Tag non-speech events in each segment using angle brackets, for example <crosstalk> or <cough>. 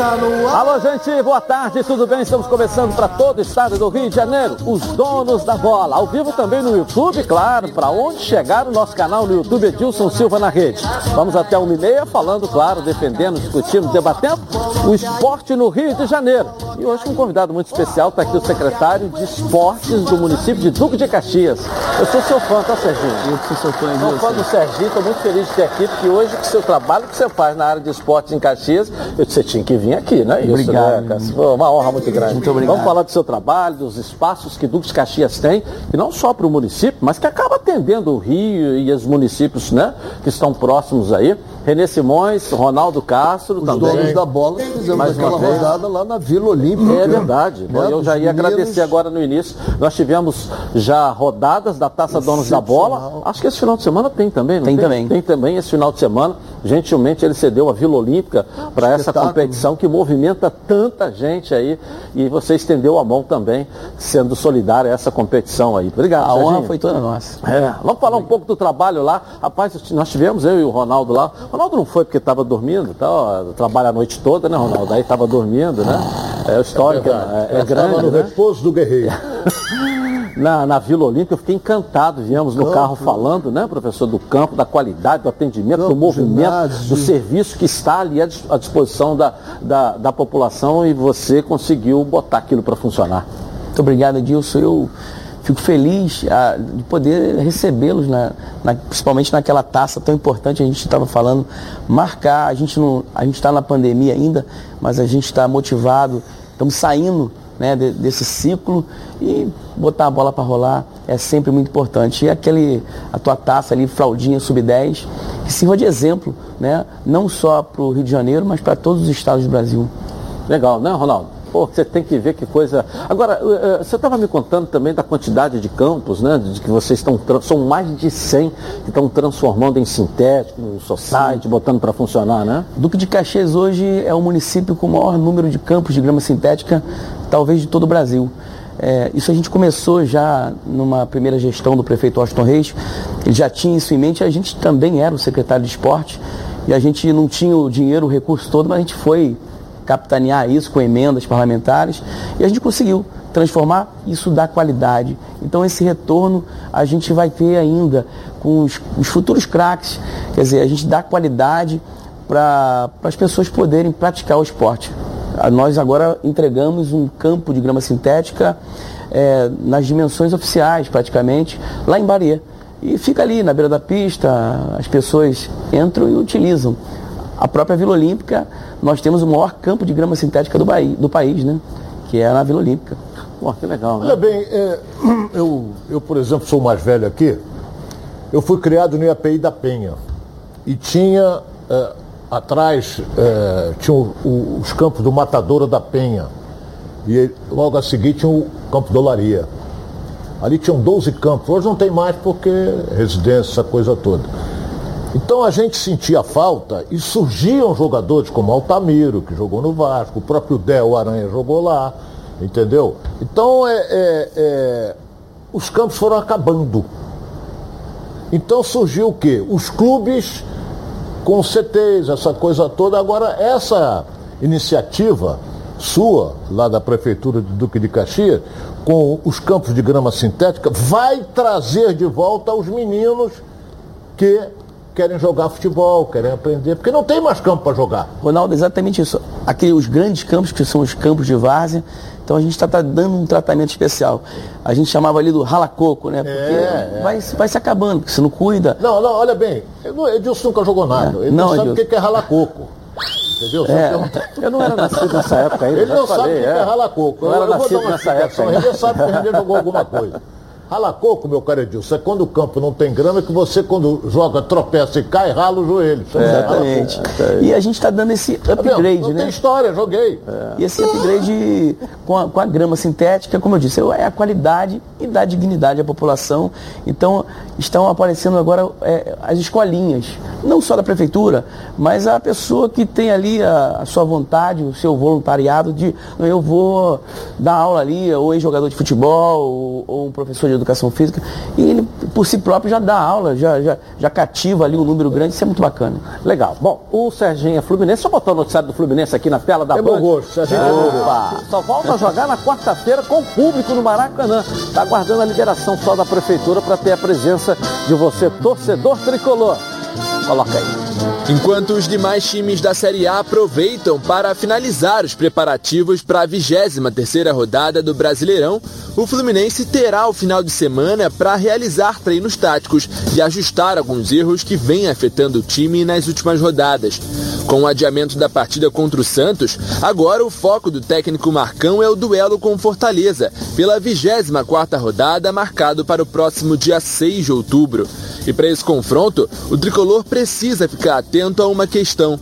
Está no ar. Alô, gente, boa tarde, tudo bem? Estamos começando para todo o estado do Rio de Janeiro, os donos da bola. Ao vivo também no YouTube, claro, para onde chegar o nosso canal no YouTube Edilson Silva na rede. Vamos até uma e meia falando, claro, defendendo, discutindo, debatendo o esporte no Rio de Janeiro. E hoje um convidado muito especial, está aqui o secretário de esportes do município de Duque de Caxias. Eu sou seu fã, tá, Serginho? Eu sou seu fã, Sou fã do Serginho, estou muito feliz de ter aqui, porque hoje o seu trabalho que você faz na área de esportes em Caxias, eu disse, você tinha que vir aqui, né? Isso, Obrigado. Né, Foi uma honra muito grande. Muito obrigado. Vamos falar do seu trabalho, dos espaços que Duque de Caxias tem, e não só para o município, mas que acaba atendendo o Rio e os municípios, né? Que estão próximos aí. Renê Simões, Ronaldo Castro Os também. donos da bola fizemos Mais uma aquela vez. rodada lá na Vila Olímpica. É verdade. Né, Eu já ia meninos. agradecer agora no início. Nós tivemos já rodadas da Taça Donos da Bola. Acho que esse final de semana tem também, não tem? Tem também. Tem também esse final de semana. Gentilmente ele cedeu a Vila Olímpica para essa competição que movimenta tanta gente aí. E você estendeu a mão também, sendo solidário a essa competição aí. Obrigado, A honra foi toda nossa. É, vamos falar um pouco do trabalho lá. Rapaz, nós tivemos eu e o Ronaldo lá. Ronaldo não foi porque estava dormindo, tá? ó, trabalha a noite toda, né, Ronaldo? Aí estava dormindo, né? É o histórico, é, é Estava grande, no né? repouso do guerreiro. <laughs> Na, na Vila Olímpica, eu fiquei encantado. Viemos no Campo. carro falando, né, professor, do campo, da qualidade, do atendimento, do Campo, movimento, ginásio. do serviço que está ali à disposição da, da, da população e você conseguiu botar aquilo para funcionar. Muito obrigado, Edilson. Eu fico feliz ah, de poder recebê-los, na, na- principalmente naquela taça tão importante. A gente estava falando, marcar. A gente está na pandemia ainda, mas a gente está motivado. Estamos saindo né, de- desse ciclo e botar a bola para rolar é sempre muito importante. E aquele, a tua taça ali, Fraldinha Sub-10, que sirva de exemplo, né, não só para o Rio de Janeiro, mas para todos os estados do Brasil. Legal, né, Ronaldo? Pô, você tem que ver que coisa. Agora, eh, eh, você estava me contando também da quantidade de campos, né? De que vocês estão. São mais de 100 que estão transformando em sintético, no society, botando para funcionar, né? Duque de Caxias hoje é o município com o maior número de campos de grama sintética, talvez de todo o Brasil. É, isso a gente começou já numa primeira gestão do prefeito Austin Reis, ele já tinha isso em mente, a gente também era o secretário de esporte e a gente não tinha o dinheiro, o recurso todo, mas a gente foi capitanear isso com emendas parlamentares e a gente conseguiu transformar isso dá qualidade. Então esse retorno a gente vai ter ainda com os, os futuros craques, quer dizer, a gente dá qualidade para as pessoas poderem praticar o esporte. Nós agora entregamos um campo de grama sintética eh, nas dimensões oficiais, praticamente, lá em Barê. E fica ali na beira da pista, as pessoas entram e utilizam. A própria Vila Olímpica, nós temos o maior campo de grama sintética do, Bahia, do país, né? Que é na Vila Olímpica. Pô, que legal, né? Olha bem, é, <clears throat> eu, eu, por exemplo, sou mais velho aqui. Eu fui criado no IAPI da Penha. E tinha é, atrás, é, tinha o- o- os campos do Matadouro da Penha. E logo a seguir tinha o campo do Olaria. Ali tinham 12 campos. Hoje não tem mais porque residência, essa coisa toda. Então a gente sentia falta e surgiam jogadores como Altamiro, que jogou no Vasco, o próprio Del Aranha jogou lá, entendeu? Então é, é- é, os campos foram acabando. Então surgiu o quê? Os clubes com CTs, essa coisa toda. Agora, essa iniciativa sua, lá da Prefeitura de Duque de Caxias, com os campos de grama sintética, vai trazer de volta os meninos que querem jogar futebol, querem aprender, porque não tem mais campo para jogar. Ronaldo, exatamente isso. Aqui os grandes campos, que são os campos de várzea, então a gente está dando um tratamento especial. A gente chamava ali do ralacoco, né? Porque É, é. Vai, vai se acabando, porque você não cuida. Não, não, olha bem, Edilson nunca jogou nada. É. Ele não, Não, sabe o que é ralar coco. Entendeu? É. <laughs> Eu não era nascido nessa época ainda. Ele não sabe o que é ralar coco. Eu, Eu, vou dar uma nessa época explicação. Renê sabe que Renê jogou alguma coisa. Ralar coco, meu caro Edilson, é quando o campo não tem grama, é que você, quando joga, tropeça e cai, rala o joelho. De rala Exatamente. coco. E a gente está dando esse Tá upgrade, não né? tem história, joguei. E esse upgrade com a, com a grama sintética, como eu disse, é a qualidade e dá dignidade à população. Então, estão aparecendo agora é, as escolinhas, não só da prefeitura, mas a pessoa que tem ali a, a sua vontade, o seu voluntariado de "Não, eu vou dar aula ali, ou ex-jogador de futebol, ou, ou um professor de educação física, e ele por si próprio já dá aula, já, já, já cativa ali um número grande, isso é muito bacana. Legal. Bom, o Serginho é Fluminense, só botar o noticiário do Fluminense aqui na tela da é Band. gosto, Serginho Opa, só volta a jogar na quarta-feira com o público no Maracanã. Está aguardando a liberação só da prefeitura para ter a presença de você, torcedor tricolor. Coloca aí. Enquanto os demais times da Série A aproveitam para finalizar os preparativos para a 23ª rodada do Brasileirão, o Fluminense terá o final de semana para realizar treinos táticos e ajustar alguns erros que vêm afetando o time nas últimas rodadas. Com o adiamento da partida contra o Santos, agora o foco do técnico Marcão é o duelo com Fortaleza, pela 24ª rodada marcado para o próximo dia 6 de outubro. E para esse confronto, o tricolor precisa ficar atento a uma questão.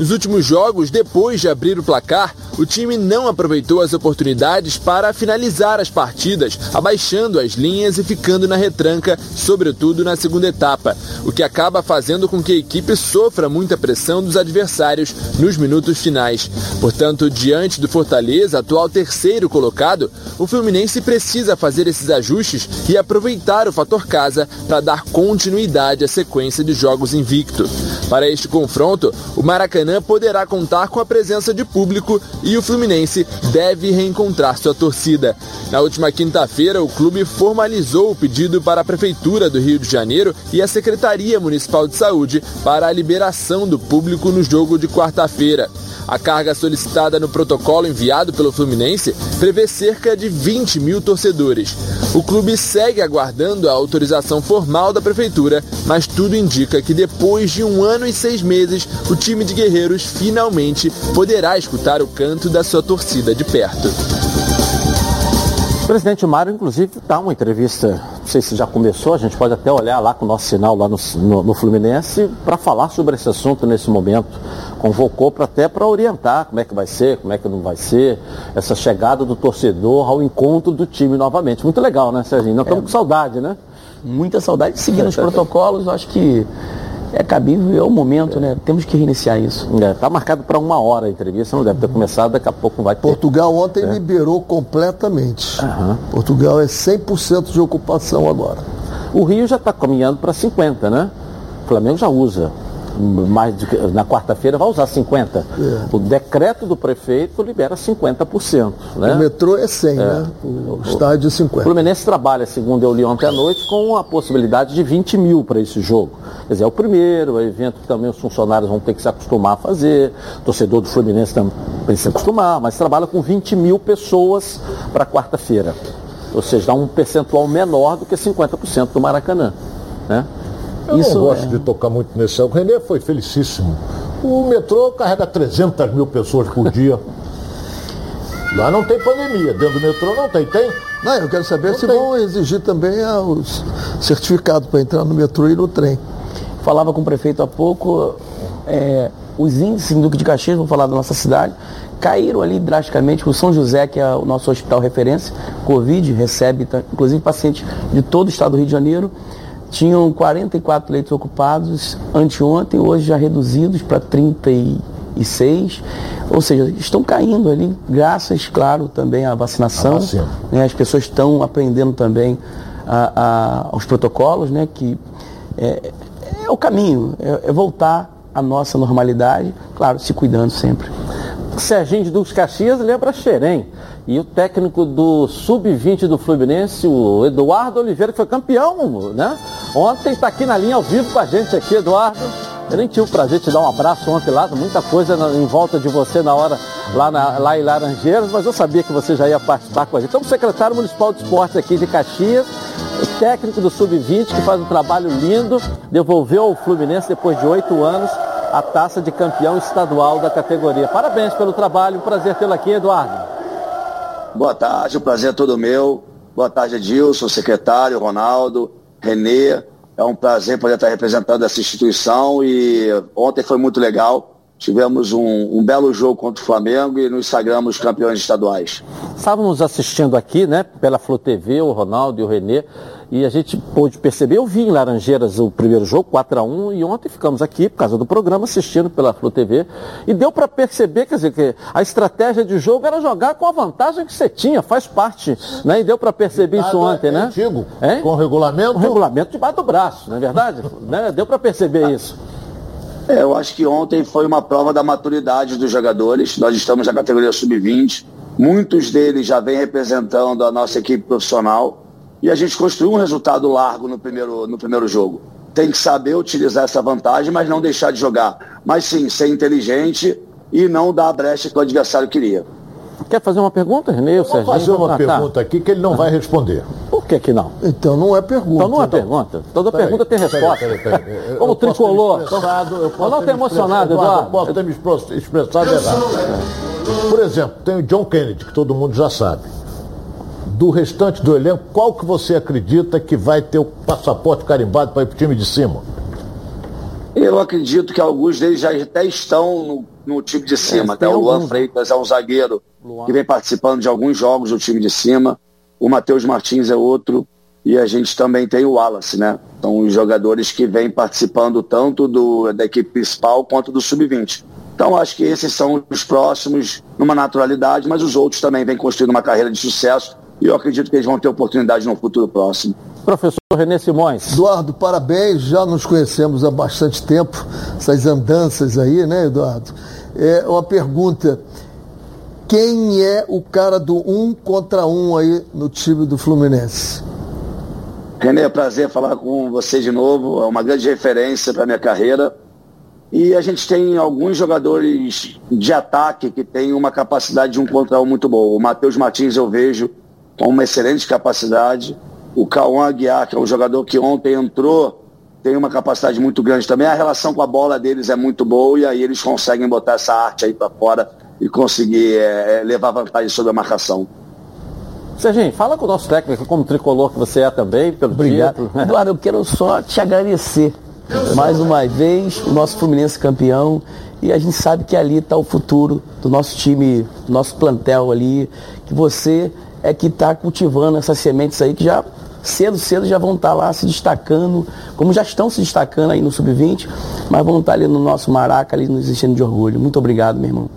Nos últimos jogos, depois de abrir o placar, o time não aproveitou as oportunidades para finalizar as partidas, abaixando as linhas e ficando na retranca, sobretudo na segunda etapa, o que acaba fazendo com que a equipe sofra muita pressão dos adversários nos minutos finais. Portanto, diante do Fortaleza, atual terceiro colocado, o Fluminense precisa fazer esses ajustes e aproveitar o fator casa para dar continuidade à sequência de jogos invicto. Para este confronto, o Maracanã poderá contar com a presença de público e o Fluminense deve reencontrar sua torcida. Na última quinta-feira, o clube formalizou o pedido para a Prefeitura do Rio de Janeiro e a Secretaria Municipal de Saúde para a liberação do público no jogo de quarta-feira. A carga solicitada no protocolo enviado pelo Fluminense prevê cerca de 20 mil torcedores. O clube segue aguardando a autorização formal da prefeitura, mas tudo indica que depois de um ano e seis meses, o time de finalmente poderá escutar o canto da sua torcida de perto. O presidente Mário, inclusive, dá uma entrevista, não sei se já começou, a gente pode até olhar lá com o nosso sinal lá no, no, no Fluminense para falar sobre esse assunto nesse momento. Convocou pra, até para orientar como é que vai ser, como é que não vai ser, essa chegada do torcedor ao encontro do time novamente. Muito legal, né, Serginho? Nós estamos é, com saudade, né? Muita saudade, seguindo os protocolos, acho que é cabível, é o momento, né? Temos que reiniciar isso. Está é, tá marcado para uma hora a entrevista, não deve ter começado, daqui a pouco não vai ter. Portugal ontem é. liberou completamente. Uhum. Portugal é 100% de ocupação agora. O Rio já está caminhando para 50, né? O Flamengo já usa mais de, na quarta-feira vai usar 50%. É. O decreto do prefeito libera 50%. Né? O metrô é 100, é. né? O, estádio é 50. O Fluminense trabalha, segundo eu li ontem à noite, com a possibilidade de 20 mil para esse jogo. Quer dizer, é o primeiro, é evento que também os funcionários vão ter que se acostumar a fazer, o torcedor do Fluminense também tem que se acostumar, mas trabalha com 20 mil pessoas para quarta-feira. Ou seja, dá um percentual menor do que 50% do Maracanã. Né? Eu Isso não gosto é... de tocar muito nesse. O Renê foi felicíssimo. O metrô carrega 300 mil pessoas por dia. <laughs> Lá não tem pandemia, dentro do metrô não tem, tem? Não, eu quero saber não se tem. vão exigir também ah, os certificados para entrar no metrô e no trem. Falava com o prefeito há pouco, é, os índices em Duque de Caxias, vou falar da nossa cidade, caíram ali drasticamente. O São José, que é o nosso hospital referência, Covid, recebe inclusive pacientes de todo o estado do Rio de Janeiro tinham 44 leitos ocupados anteontem, hoje já reduzidos para 36. Ou seja, estão caindo ali, graças, claro, também à vacinação. Né? As pessoas estão aprendendo também a, a, aos protocolos, né? que é, é o caminho, é, é voltar à nossa normalidade, claro, se cuidando sempre. Serginho de Dux Caxias lembra Xerém. E o técnico do Sub-20 do Fluminense, o Eduardo Oliveira, que foi campeão, né? Ontem está aqui na linha ao vivo com a gente aqui, Eduardo. Eu nem tive o prazer de te dar um abraço ontem lá, muita coisa em volta de você na hora lá, na, lá em Laranjeiras, mas eu sabia que você já ia participar com a gente. Então, o secretário municipal de esportes aqui de Caxias, técnico do Sub-20, que faz um trabalho lindo, devolveu ao Fluminense depois de oito anos a taça de campeão estadual da categoria. Parabéns pelo trabalho, um prazer tê-lo aqui, Eduardo. Boa tarde, o prazer é todo meu. Boa tarde, Edilson, secretário, Ronaldo, Renê. É um prazer poder estar representando essa instituição e ontem foi muito legal. Tivemos um, um, belo jogo contra o Flamengo e nos sagramos campeões estaduais. Estávamos assistindo aqui, né, pela Flu TV, o Ronaldo e o Renê, E a gente pôde perceber, eu vi em Laranjeiras o primeiro jogo, 4 a 1 e ontem ficamos aqui, por causa do programa, assistindo pela Flu TV. E deu para perceber, quer dizer, que a estratégia de jogo era jogar com a vantagem que você tinha, faz parte. Né? E deu para perceber isso ontem, é né? Antigo, Hein? com regulamento. Com regulamento debaixo do braço, não é verdade? né? Deu para perceber isso. É, eu acho que ontem foi uma prova da maturidade dos jogadores. Nós estamos na categoria sub-20. Muitos deles já vêm representando a nossa equipe profissional. E a gente construiu um resultado largo no primeiro, no primeiro jogo. Tem que saber utilizar essa vantagem, mas não deixar de jogar. Mas sim, ser inteligente e não dar a brecha que o adversário queria. Quer fazer uma pergunta, Renê? O Vou fazer uma Ah, tá. pergunta aqui que ele não vai responder. Por que que não? Então não é pergunta. Então não é pergunta. Toda Peraí, pergunta tem resposta. peraí, peraí. Eu- Como eu tricolor. expressado- eu posso não ter me emocionado, Eduardo. Eu posso ter me expressado errado. Por exemplo, tem o John Kennedy, que todo mundo já sabe. Do restante do elenco, qual que você acredita que vai ter o passaporte carimbado para ir para o time de cima? Eu acredito que alguns deles já até estão no, no time de cima. É, Até tem o Luan alguns, né? Freitas é um zagueiro Luan. que vem participando de alguns jogos do time de cima. O Matheus Martins é outro. E a gente também tem o Wallace, né? São os jogadores que vêm participando tanto do, da equipe principal quanto do sub-20. Então acho que esses são os próximos numa naturalidade, mas os outros também vêm construindo uma carreira de sucesso. E eu acredito que eles vão ter oportunidade no futuro próximo. Professor Renê Simões. Eduardo, parabéns. Já nos conhecemos há bastante tempo, essas andanças aí, né, Eduardo? É uma pergunta. Quem é o cara do um contra um aí no time do Fluminense? Renê, é um prazer falar com você de novo. É uma grande referência para minha carreira. E a gente tem alguns jogadores de ataque que têm uma capacidade de um contra um muito boa. O Matheus Martins eu vejo com uma excelente capacidade. O Cauã Aguiar, que é um jogador que ontem entrou, tem uma capacidade muito grande também. A relação com a bola deles é muito boa e aí eles conseguem botar essa arte aí para fora e conseguir é, levar vantagem sobre a marcação. Serginho, fala com o nosso técnico, como tricolor que você é também, pelo Obrigado. título. né? Eduardo, eu quero só te agradecer mais uma vez, o nosso Fluminense campeão. E a gente sabe que ali está o futuro do nosso time, do nosso plantel ali, que você é que está cultivando essas sementes aí que já cedo, cedo já vão estar lá se destacando, como já estão se destacando aí no Sub-20, mas vão estar ali no nosso Maraca, ali nos enchendo de orgulho. Muito obrigado, meu irmão.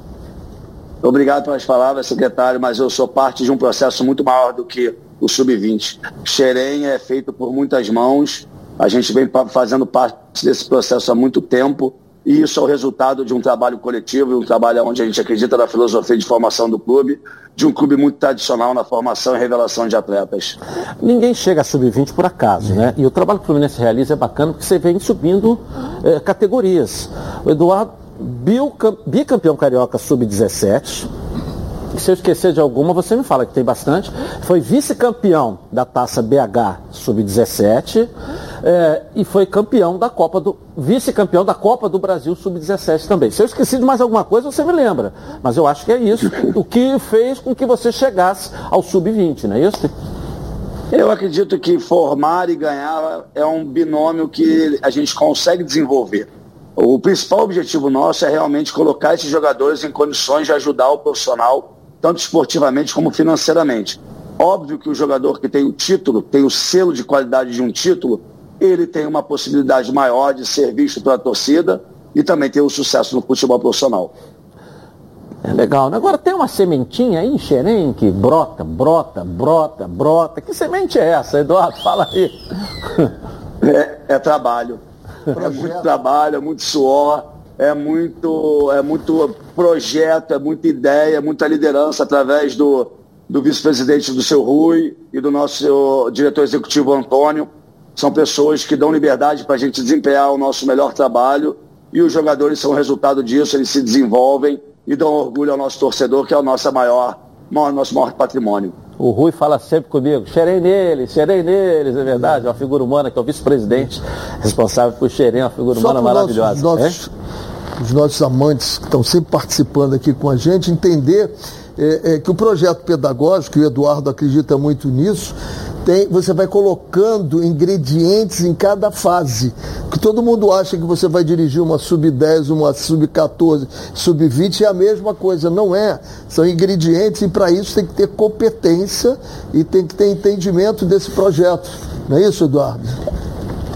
Obrigado pelas palavras, secretário, mas eu sou parte de um processo muito maior do que o Sub-20. Xerém é feito por muitas mãos, a gente vem fazendo parte desse processo há muito tempo e isso é o resultado de um trabalho coletivo um trabalho onde a gente acredita na filosofia de formação do clube, de um clube muito tradicional na formação e revelação de atletas. Ninguém chega a sub-20 por acaso, né? E o trabalho que o Fluminense realiza é bacana porque você vem subindo eh, categorias. O Eduardo, bicampeão carioca sub-17. Se eu esquecer de alguma, você me fala que tem bastante. Foi vice-campeão da taça BH sub-17 eh, e foi campeão da Copa do. vice-campeão da Copa do Brasil sub-17 também. Se eu esqueci de mais alguma coisa, você me lembra. Mas eu acho que é isso o que fez com que você chegasse ao sub-20, não é isso? Eu acredito que formar e ganhar é um binômio que a gente consegue desenvolver. O principal objetivo nosso é realmente colocar esses jogadores em condições de ajudar o profissional, tanto esportivamente como financeiramente. Óbvio que o jogador que tem o título, tem o selo de qualidade de um título, ele tem uma possibilidade maior de ser visto pela torcida e também ter o sucesso no futebol profissional. É legal. né? Agora tem uma sementinha aí em Xerém que brota, brota, brota, brota. Que semente é essa, Eduardo? Fala aí. É, é trabalho. É muito trabalho, é muito suor, é muito, é muito projeto, é muita ideia, muita liderança através do, do vice-presidente do seu Rui e do nosso diretor executivo Antônio. São pessoas que dão liberdade para a gente desempenhar o nosso melhor trabalho e os jogadores são resultado disso, eles se desenvolvem e dão orgulho ao nosso torcedor, que é o nosso maior, maior- nosso maior patrimônio. O Rui fala sempre comigo, xerei neles, xerei neles, é verdade, uma figura humana que é o vice-presidente responsável por xerém, uma figura humana para maravilhosa. Nossos, os nossos amantes que estão sempre participando aqui com a gente entender é, é, que o projeto pedagógico, e o Eduardo acredita muito nisso, tem, você vai colocando ingredientes em cada fase. Que todo mundo acha que você vai dirigir uma sub-10, uma sub-14, sub-20 é a mesma coisa. Não é. São ingredientes e para isso tem que ter competência e tem que ter entendimento desse projeto. Não é isso, Eduardo?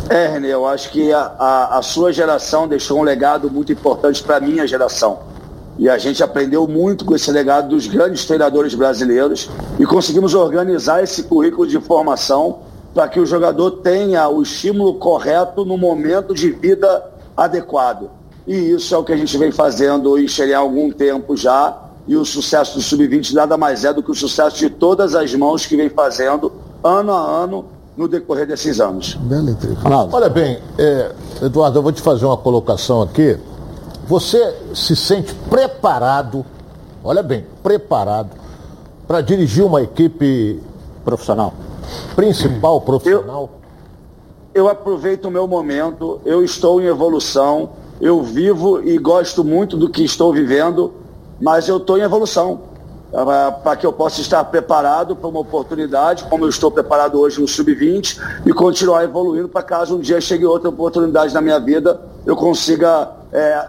É, René, eu acho que a, a, a sua geração deixou um legado muito importante para a minha geração. E a gente aprendeu muito com esse legado dos grandes treinadores brasileiros e conseguimos organizar esse currículo de formação para que o jogador tenha o estímulo correto no momento de vida adequado. E isso é o que a gente vem fazendo em Xerém há algum tempo já. E o sucesso do Sub-20 nada mais é do que o sucesso de todas as mãos que vem fazendo ano a ano no decorrer desses anos. Bela Olha bem, é, Eduardo, eu vou te fazer uma colocação aqui. Você se sente preparado, olha bem, preparado para dirigir uma equipe profissional? Principal profissional? Eu, eu aproveito o meu momento, eu estou em evolução eu vivo e gosto muito do que estou vivendo, mas eu estou em evolução. Para que eu possa estar preparado para uma oportunidade, como eu estou preparado hoje no Sub-20, e continuar evoluindo para caso um dia chegue outra oportunidade na minha vida, eu consiga é,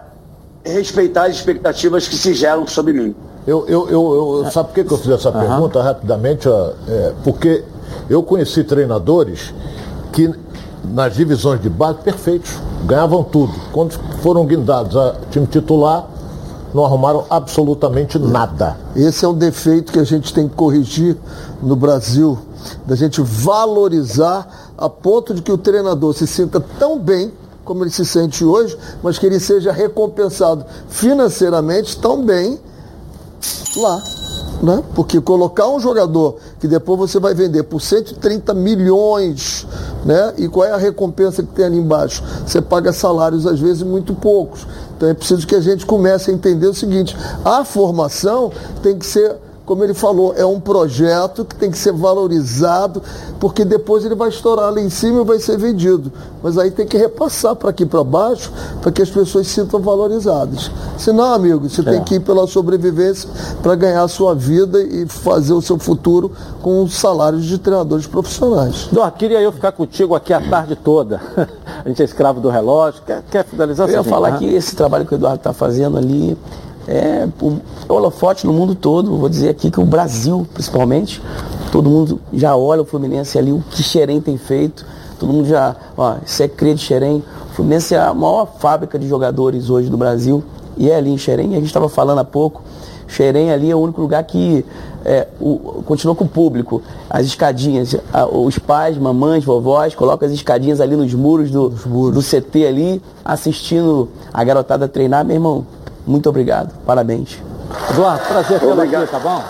respeitar as expectativas que se geram sobre mim. Eu, eu, eu, eu sabe por que, que eu fiz essa uhum. pergunta rapidamente? É, porque eu conheci treinadores que nas divisões de base perfeitos, ganhavam tudo. Quando foram guindados a time titular, não arrumaram absolutamente nada. Esse é um defeito que a gente tem que corrigir no Brasil, da gente valorizar a ponto de que o treinador se sinta tão bem como ele se sente hoje, mas que ele seja recompensado financeiramente tão bem lá né? Porque colocar um jogador que depois você vai vender por 130 milhões, né? E qual é a recompensa que tem ali embaixo? Você paga salários às vezes muito poucos. Então é preciso que a gente comece a entender o seguinte: a formação tem que ser como ele falou, é um projeto que tem que ser valorizado, porque depois ele vai estourar lá em cima e vai ser vendido. Mas aí tem que repassar para aqui para baixo, para que as pessoas se sintam valorizadas. Senão, amigo, você é. tem que ir pela sobrevivência para ganhar a sua vida e fazer o seu futuro com salários de treinadores profissionais. Dó, queria eu ficar contigo aqui a tarde toda. <laughs> a gente é escravo do relógio. Quer, quer finalizar? Eu ia falar que esse trabalho que o Eduardo está fazendo ali é, o holofote no mundo todo, vou dizer aqui que o Brasil, principalmente, todo mundo já olha o Fluminense ali, o que Xerém tem feito, todo mundo já, ó, isso é crer de Xerém. O Fluminense é a maior fábrica de jogadores hoje do Brasil e é ali em Xerém, a gente estava falando há pouco, Xerém ali é o único lugar que é, o, continua com o público. As escadinhas, a, os pais, mamães, vovós, colocam as escadinhas ali nos muros do, muros. do CT ali, assistindo a garotada treinar, meu irmão muito obrigado. Parabéns. Eduardo, prazer tê-lo aqui, tá bom?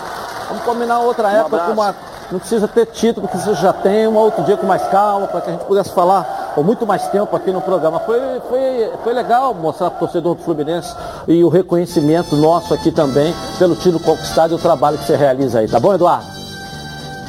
Vamos combinar outra um época com uma. Não precisa ter título, que você já tem, um outro dia com mais calma, para que a gente pudesse falar com muito mais tempo aqui no programa. Foi, foi, foi legal mostrar para o torcedor do Fluminense e o reconhecimento nosso aqui também pelo título conquistado e o trabalho que você realiza aí. Tá bom, Eduardo?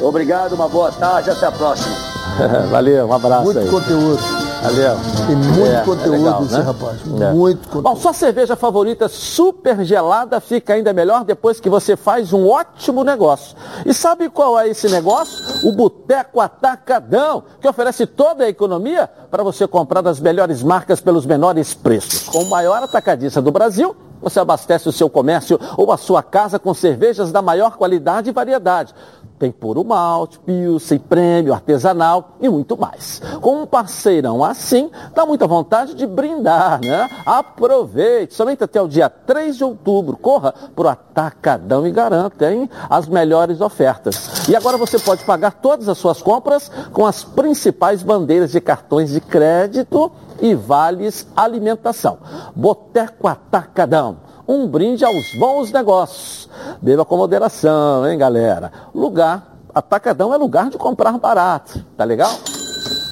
Obrigado, uma boa tarde, até a próxima. <laughs> Valeu, um abraço muito aí. Muito conteúdo. Valeu. Tem muito é, conteúdo é legal, esse né? rapaz. É. Muito conteúdo. Bom, sua cerveja favorita super gelada fica ainda melhor depois que você faz um ótimo negócio. E sabe qual é esse negócio? O Boteco Atacadão, que oferece toda a economia para você comprar das melhores marcas pelos menores preços. Com o maior atacadista do Brasil, você abastece o seu comércio ou a sua casa com cervejas da maior qualidade e variedade tem puro malte, pilsen, prêmio, artesanal e muito mais. Com um parceirão assim, dá muita vontade de brindar, né? Aproveite, somente até o dia 3 de outubro. Corra pro Atacadão e garanta, hein? As melhores ofertas. E agora você pode pagar todas as suas compras com as principais bandeiras de cartões de crédito e vales alimentação. Boteco Atacadão um brinde aos bons negócios. Beba com moderação, hein, galera? Lugar, atacadão é lugar de comprar barato, tá legal?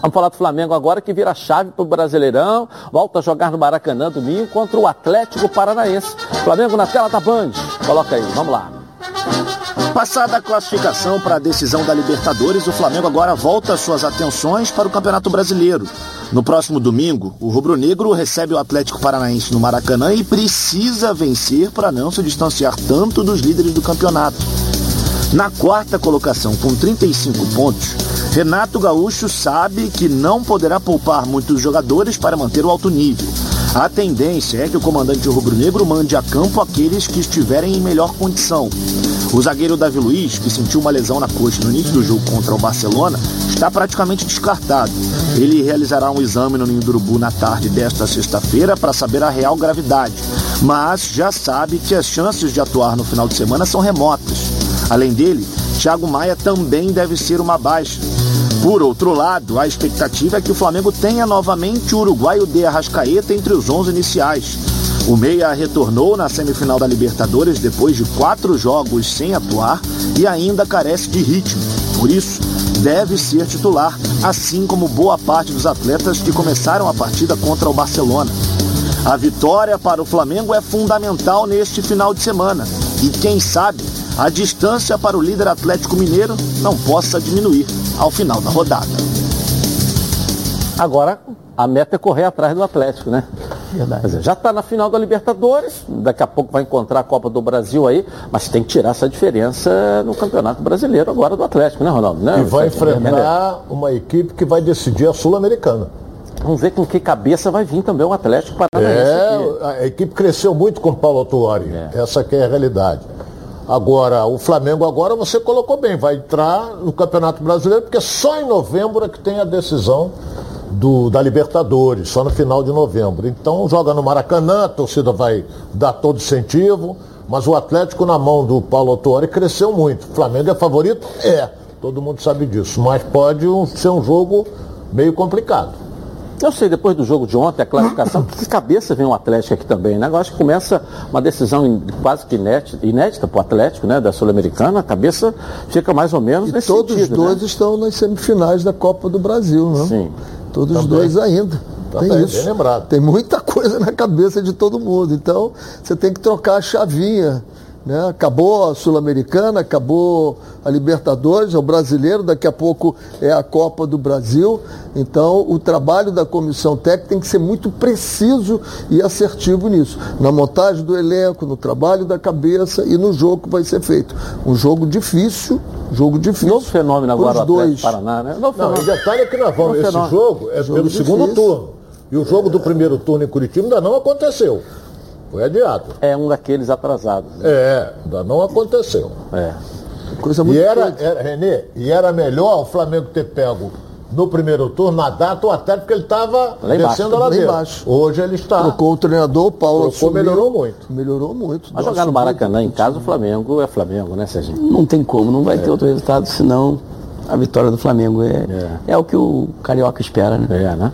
Vamos falar do Flamengo agora que vira chave para o Brasileirão. Volta a jogar no Maracanã domingo contra o Atlético Paranaense. Flamengo na tela da Band. Coloca aí, vamos lá. Passada a classificação para a decisão da Libertadores, o Flamengo agora volta suas atenções para o Campeonato Brasileiro. No próximo domingo, o rubro-negro recebe o Atlético Paranaense no Maracanã e precisa vencer para não se distanciar tanto dos líderes do campeonato. Na quarta colocação, com 35 pontos, Renato Gaúcho sabe que não poderá poupar muitos jogadores para manter o alto nível. A tendência é que o comandante rubro-negro mande a campo aqueles que estiverem em melhor condição. O zagueiro Davi Luiz, que sentiu uma lesão na coxa no início do jogo contra o Barcelona, está praticamente descartado. Ele realizará um exame no Ninho do Urubu na tarde desta sexta-feira para saber a real gravidade, mas já sabe que as chances de atuar no final de semana são remotas. Além dele, Thiago Maia também deve ser uma baixa. Por outro lado, a expectativa é que o Flamengo tenha novamente o uruguaio de Arrascaeta entre os 11 iniciais. O Meia retornou na semifinal da Libertadores depois de quatro jogos sem atuar e ainda carece de ritmo. Por isso, deve ser titular, assim como boa parte dos atletas que começaram a partida contra o Barcelona. A vitória para o Flamengo é fundamental neste final de semana e, quem sabe, a distância para o líder Atlético Mineiro não possa diminuir ao final da rodada. Agora, a meta é correr atrás do Atlético, né? Dizer, já está na final da Libertadores, daqui a pouco vai encontrar a Copa do Brasil aí, mas tem que tirar essa diferença no Campeonato Brasileiro agora do Atlético, né, Ronaldo? Né? E vai enfrentar uma equipe que vai decidir a Sul-Americana. Vamos ver com que cabeça vai vir também o Atlético Paranaense. É, a equipe cresceu muito com o Paulo Autuori. É. Essa que é a realidade. Agora, o Flamengo agora você colocou bem, vai entrar no Campeonato Brasileiro, porque só em novembro é que tem a decisão do, da Libertadores, só no final de novembro. Então joga no Maracanã, a torcida vai dar todo incentivo, mas o Atlético na mão do Paulo Autuori cresceu muito. O Flamengo é favorito? É, todo mundo sabe disso, mas pode ser um jogo meio complicado. Eu sei, depois do jogo de ontem, a classificação, que cabeça vem o Atlético aqui também, né? Agora acho que começa uma decisão quase que inédita, inédita para o Atlético, né? Da Sul-Americana, a cabeça fica mais ou menos e nesse todos sentido, os dois né? estão nas semifinais da Copa do Brasil, né? Sim. Todos os dois ainda. Também, tem bem isso. lembrado. Tem muita <laughs> coisa na cabeça de todo mundo. Então, você tem que trocar a chavinha. Né? Acabou a Sul-Americana, acabou a Libertadores, é o brasileiro, daqui a pouco é a Copa do Brasil. Então, o trabalho da comissão técnica tem que ser muito preciso e assertivo nisso. Na montagem do elenco, no trabalho da cabeça e no jogo que vai ser feito. Um jogo difícil, jogo difícil. Novo fenômeno agora dois. Paraná, né? Não, fenômeno. o detalhe é que nós vamos, Não, esse não. jogo é Jogo pelo segundo difícil. turno. E o jogo do primeiro turno em Curitiba ainda não aconteceu. Foi adiado. É um daqueles atrasados. né? É, ainda não aconteceu. É. Coisa muito E era, era, Renê, e era melhor o Flamengo ter pego no primeiro turno, na data, o Atlético, porque ele estava descendo a ladeira. embaixo. Hoje ele está. Trocou o treinador, o Paulo Trocou, assumiu. melhorou muito. Melhorou muito. Mas jogar no Maracanã em casa, o Flamengo é Flamengo, né, Serginho? Não tem como, não vai ter outro resultado senão a vitória do Flamengo. É, é. o que o Carioca espera, né? É, né?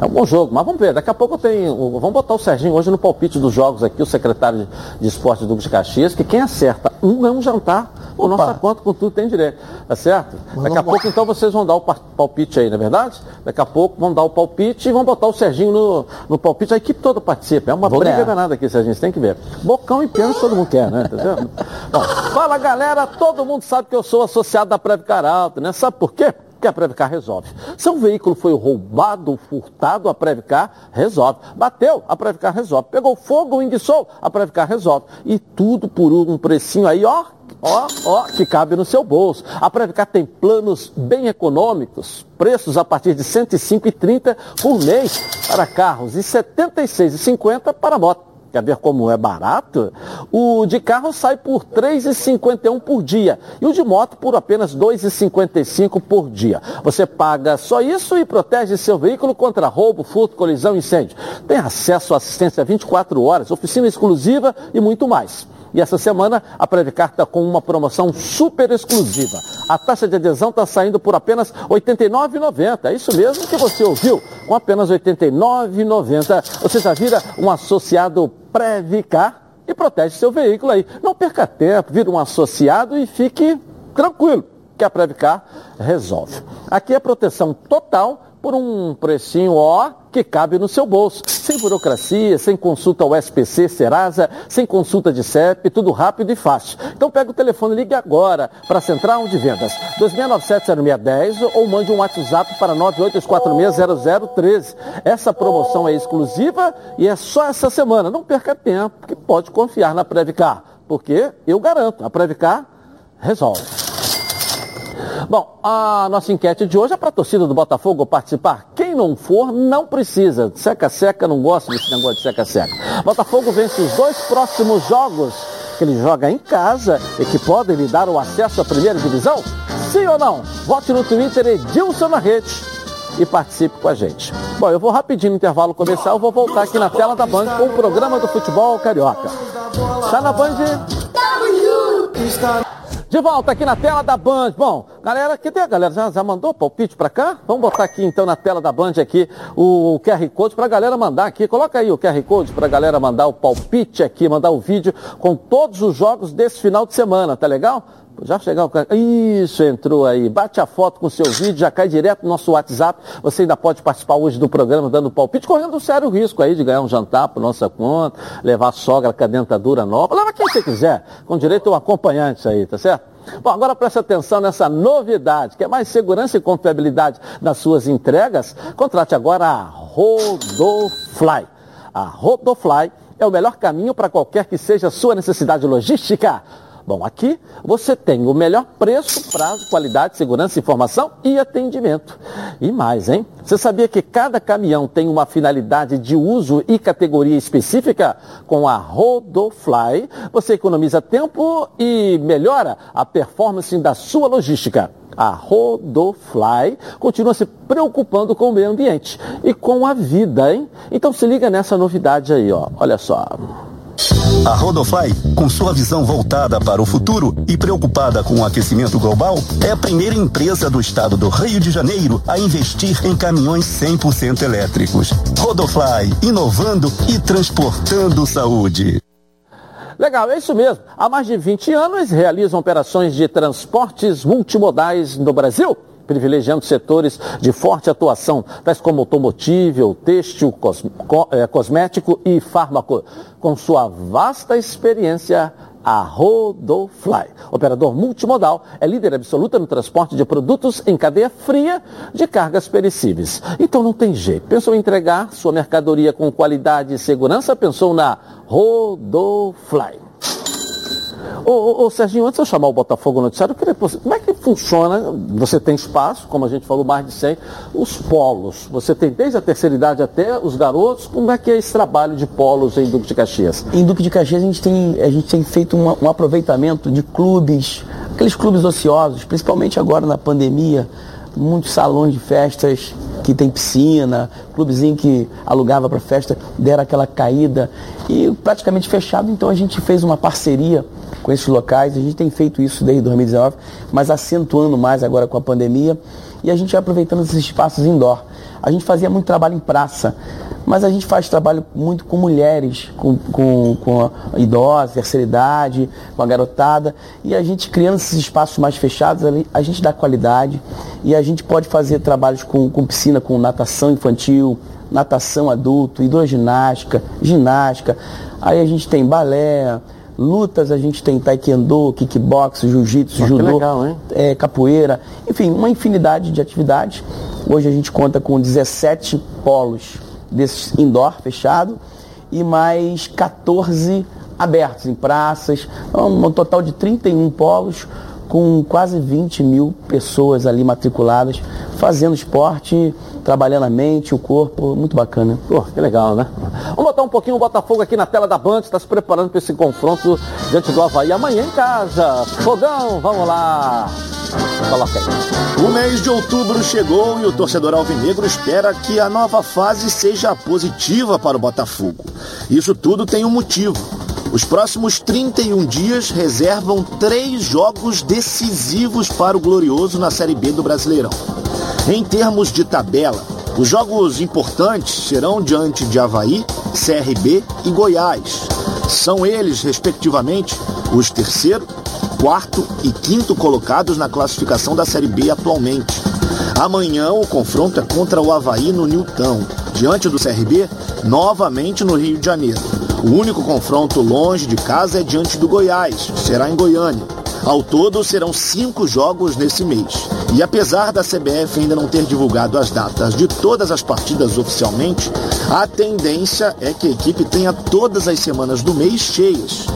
É um bom jogo, mas vamos ver. Daqui a pouco o- Vamos botar o Serginho hoje no palpite dos jogos aqui, o secretário de, de esporte do de Caxias, que quem acerta um é um jantar. O Opa. nossa conta com tudo tem direito. Tá certo? Daqui a pouco, então, vocês vão dar o pa- palpite aí, não é verdade? Daqui a pouco vão dar o palpite e vão botar o Serginho no, no palpite. A equipe toda participa. É uma Vou briga ganhar. danada aqui, Serginho. Você tem que ver. Bocão e pênalti todo mundo quer, né? Tá? <laughs> Bom, fala galera, todo mundo sabe que eu sou associado da Previcar Alto, né? Sabe por quê? Que a Previcar resolve. Seu veículo foi roubado, furtado, a Previcar resolve. Bateu, a Previcar resolve. Pegou fogo, enguiçou, a Previcar resolve. E tudo por um precinho aí, ó, ó, ó, que cabe no seu bolso. A Previcar tem planos bem econômicos, preços a partir de R$ 105,30 por mês para carros e R$ 76,50 para moto. Quer ver como é barato? O de carro sai por R$ 3,51 por dia e o de moto por apenas R$ 2,55 por dia. Você paga só isso e protege seu veículo contra roubo, furto, colisão e incêndio. Tem acesso à assistência 24 horas, oficina exclusiva e muito mais. E essa semana a Previcar está com uma promoção super exclusiva. A taxa de adesão está saindo por apenas R$ 89,90. É isso mesmo que você ouviu. Com apenas R$ 89,90 você já vira um associado Previcar e protege seu veículo aí. Não perca tempo, vira um associado e fique tranquilo, que a Previcar resolve. Aqui é proteção total por um precinho ó que cabe no seu bolso. Sem burocracia, sem consulta ao SPC, Serasa, sem consulta de CEP, tudo rápido e fácil. Então pega o telefone e ligue agora para a Central de Vendas 2697-0610 ou mande um WhatsApp para 982460013. Essa promoção é exclusiva e é só essa semana. Não perca tempo, que pode confiar na Previcar, porque eu garanto, a Previcar resolve. Bom, a nossa enquete de hoje é para a torcida do Botafogo participar. Quem não for, não precisa. Seca-seca, não gosta desse negócio de seca-seca. Botafogo vence os dois próximos jogos que ele joga em casa e que podem lhe dar o acesso à primeira divisão? Sim ou não? Vote no Twitter Edilson na rede e participe com a gente. Bom, eu vou rapidinho no intervalo comercial, vou voltar aqui na tela da Band com o programa do futebol carioca. Está na Band? De volta aqui na tela da Band. Bom, galera, que tem galera? Já, já mandou palpite para cá? Vamos botar aqui então na tela da Band aqui o QR Code para a galera mandar aqui. Coloca aí o QR Code para a galera mandar o palpite aqui, mandar o vídeo com todos os jogos desse final de semana, tá legal? Já chegar o cara. Isso, entrou aí. Bate a foto com o seu vídeo, já cai direto no nosso WhatsApp. Você ainda pode participar hoje do programa dando palpite, correndo um sério risco aí de ganhar um jantar por nossa conta, levar a sogra com a dentadura nova. Leva quem você quiser, com direito a um acompanhante aí, tá certo? Bom, agora preste atenção nessa novidade, que é mais segurança e confiabilidade nas suas entregas. Contrate agora a Rodofly. A Rodofly é o melhor caminho para qualquer que seja a sua necessidade logística. Bom, aqui você tem o melhor preço, prazo, qualidade, segurança, informação e atendimento. E mais, hein? Você sabia que cada caminhão tem uma finalidade de uso e categoria específica? Com a Rodofly, você economiza tempo e melhora a performance da sua logística. A Rodofly continua se preocupando com o meio ambiente e com a vida, hein? Então se liga nessa novidade aí, ó. Olha só. A Rodofly, com sua visão voltada para o futuro e preocupada com o aquecimento global, é a primeira empresa do estado do Rio de Janeiro a investir em caminhões 100% elétricos. Rodofly, inovando e transportando saúde. Legal, é isso mesmo. Há mais de 20 anos realizam operações de transportes multimodais no Brasil privilegiando setores de forte atuação, tais como automotivo, têxtil, eh, cosmético e fármaco. Com sua vasta experiência, a Rodofly, operador multimodal, é líder absoluta no transporte de produtos em cadeia fria de cargas perecíveis. Então não tem jeito. Pensou em entregar sua mercadoria com qualidade e segurança? Pensou na Rodofly. Ô, ô, ô, Serginho, antes de eu chamar o Botafogo no noticiário, eu queria como é que funciona? Você tem espaço, como a gente falou, mais de 100, os polos. Você tem desde a terceira idade até os garotos. Como é que é esse trabalho de polos em Duque de Caxias? Em Duque de Caxias a gente tem, a gente tem feito um aproveitamento de clubes, aqueles clubes ociosos, principalmente agora na pandemia, muitos salões de festas que tem piscina, clubezinho que alugava para festa, deram aquela caída e praticamente fechado, então a gente fez uma parceria com esses locais. A gente tem feito isso desde 2019, mas acentuando mais agora com a pandemia. E a gente aproveitando esses espaços indoor. A gente fazia muito trabalho em praça, mas a gente faz trabalho muito com mulheres, com, com, com a idosa, terceira idade, com a garotada. E a gente criando esses espaços mais fechados, a gente dá qualidade e a gente pode fazer trabalhos com, com piscina, com natação infantil, natação adulto, hidroginástica, ginástica. Aí a gente tem balé, Lutas a gente tem taekwondo, kickbox, jiu-jitsu, judô, legal, é, capoeira, enfim, uma infinidade de atividades. Hoje a gente conta com 17 polos desses indoor fechado e mais 14 abertos em praças, então, um total de 31 polos com quase 20 mil pessoas ali matriculadas, fazendo esporte, trabalhando a mente, o corpo, muito bacana. Pô, que legal, né? Vamos botar um pouquinho o Botafogo aqui na tela da Band, está se preparando para esse confronto diante do Havaí amanhã em casa. Fogão, vamos lá. Coloca aí. O mês de outubro chegou e o torcedor alvinegro espera que a nova fase seja positiva para o Botafogo. Isso tudo tem um motivo. Os próximos 31 dias reservam três jogos decisivos para o Glorioso na Série B do Brasileirão. Em termos de tabela, os jogos importantes serão diante de Havaí, CRB e Goiás. São eles, respectivamente, os terceiro, quarto e quinto colocados na classificação da Série B atualmente. Amanhã o confronto é contra o Havaí no Nilton, diante do CRB, novamente no Rio de Janeiro. O único confronto longe de casa é diante do Goiás, será em Goiânia. Ao todo, serão cinco jogos nesse mês. E apesar da CBF ainda não ter divulgado as datas de todas as partidas oficialmente, a tendência é que a equipe tenha todas as semanas do mês cheias.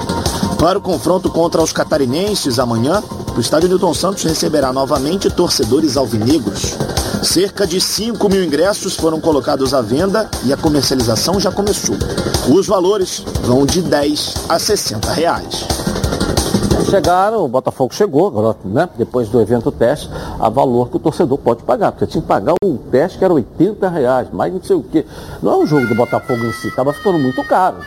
Para o confronto contra os catarinenses amanhã, o estádio Newton Santos receberá novamente torcedores alvinegros. Cerca de 5 mil ingressos foram colocados à venda e a comercialização já começou. Os valores vão de 10 a 60 reais. chegaram, o Botafogo chegou, né, depois do evento teste, a valor que o torcedor pode pagar, porque tinha que pagar o teste que era 80 reais, mais não sei o quê. Não é um jogo do Botafogo em si, estava ficando muito caro.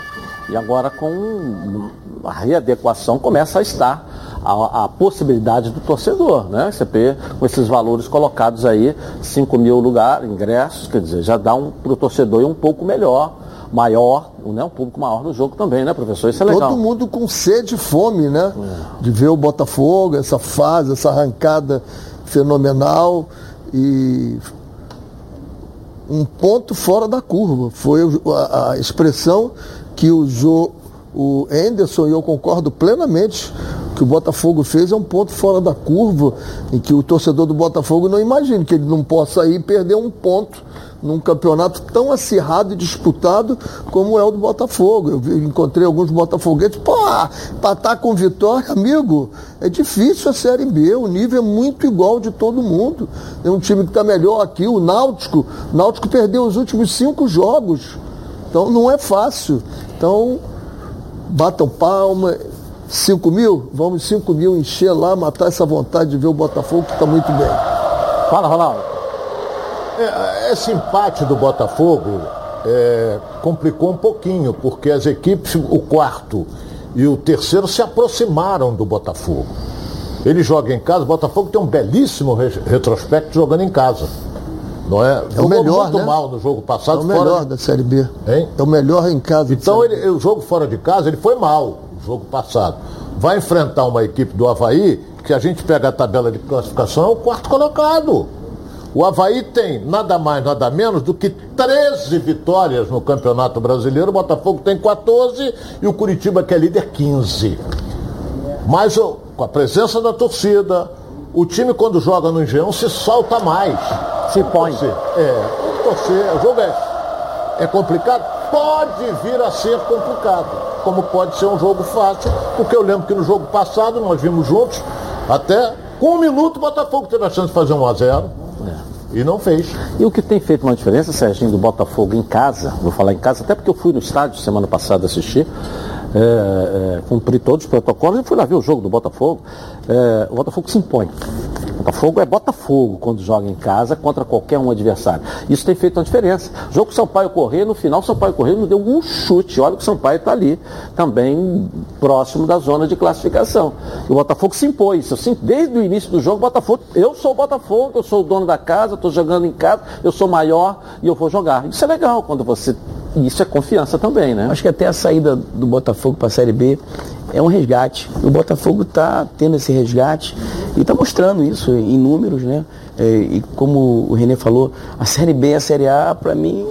E agora com a readequação começa a estar a, a, possibilidade do torcedor, né? Você vê com esses valores colocados aí, 5 mil lugares, ingressos, quer dizer, já dá um, para o torcedor um pouco melhor, maior, né? um público maior no jogo também, né, professor? Isso é legal. Todo mundo com sede e fome, né? É. De ver o Botafogo, essa fase, essa arrancada fenomenal e um ponto fora da curva. Foi a, a expressão que usou o Anderson, e eu concordo plenamente, que o Botafogo fez é um ponto fora da curva, em que o torcedor do Botafogo não imagine que ele não possa ir perder um ponto num campeonato tão acirrado e disputado como é o do Botafogo. Eu encontrei alguns botafoguetes, pô, empatar com vitória, amigo, é difícil a Série B, o nível é muito igual de todo mundo. Tem um time que está melhor aqui, o Náutico. O Náutico perdeu os últimos cinco jogos. Então não é fácil. Então, batam palma. 5 mil? Vamos 5 mil encher lá, matar essa vontade de ver o Botafogo que está muito bem. Fala, Ronaldo. É, esse empate do Botafogo é, complicou um pouquinho, porque as equipes, o quarto e o terceiro, se aproximaram do Botafogo. Ele joga em casa, o Botafogo tem um belíssimo retrospecto jogando em casa. Não é? é o melhor, muito né? mal no jogo passado. É o melhor de... da Série B. Hein? É o melhor em casa. Então ele, o jogo fora de casa, ele foi mal, o jogo passado. Vai enfrentar uma equipe do Havaí, que a gente pega a tabela de classificação, é o quarto colocado. O Havaí tem nada mais, nada menos do que 13 vitórias no Campeonato Brasileiro. O Botafogo tem 14 e o Curitiba, que é líder, 15. Mas com a presença da torcida, o time quando joga no Engenhão se solta mais. Se põe. É, torcer. O jogo é, é complicado? Pode vir a ser complicado. Como pode ser um jogo fácil, porque eu lembro que no jogo passado nós vimos juntos, até com um minuto o Botafogo teve a chance de fazer um a 0 é. E não fez. E o que tem feito uma diferença, Serginho, do Botafogo em casa, vou falar em casa, até porque eu fui no estádio semana passada assistir, é, é, cumpri todos os protocolos e fui lá ver o jogo do Botafogo. É, o Botafogo se impõe. Botafogo é Botafogo quando joga em casa contra qualquer um adversário. Isso tem feito uma diferença. O jogo Sampaio Correr, no final, Sampaio Correr não deu um chute. Olha que o Sampaio está ali, também próximo da zona de classificação. E o Botafogo se impôs. Assim, desde o início do jogo, Botafogo, eu sou o Botafogo, eu sou o dono da casa, estou jogando em casa, eu sou maior e eu vou jogar. Isso é legal quando você isso é confiança também, né? Acho que até a saída do Botafogo para a Série B é um resgate. O Botafogo está tendo esse resgate e está mostrando isso em números, né? É, e como o Renê falou, a Série B e a Série A, para mim,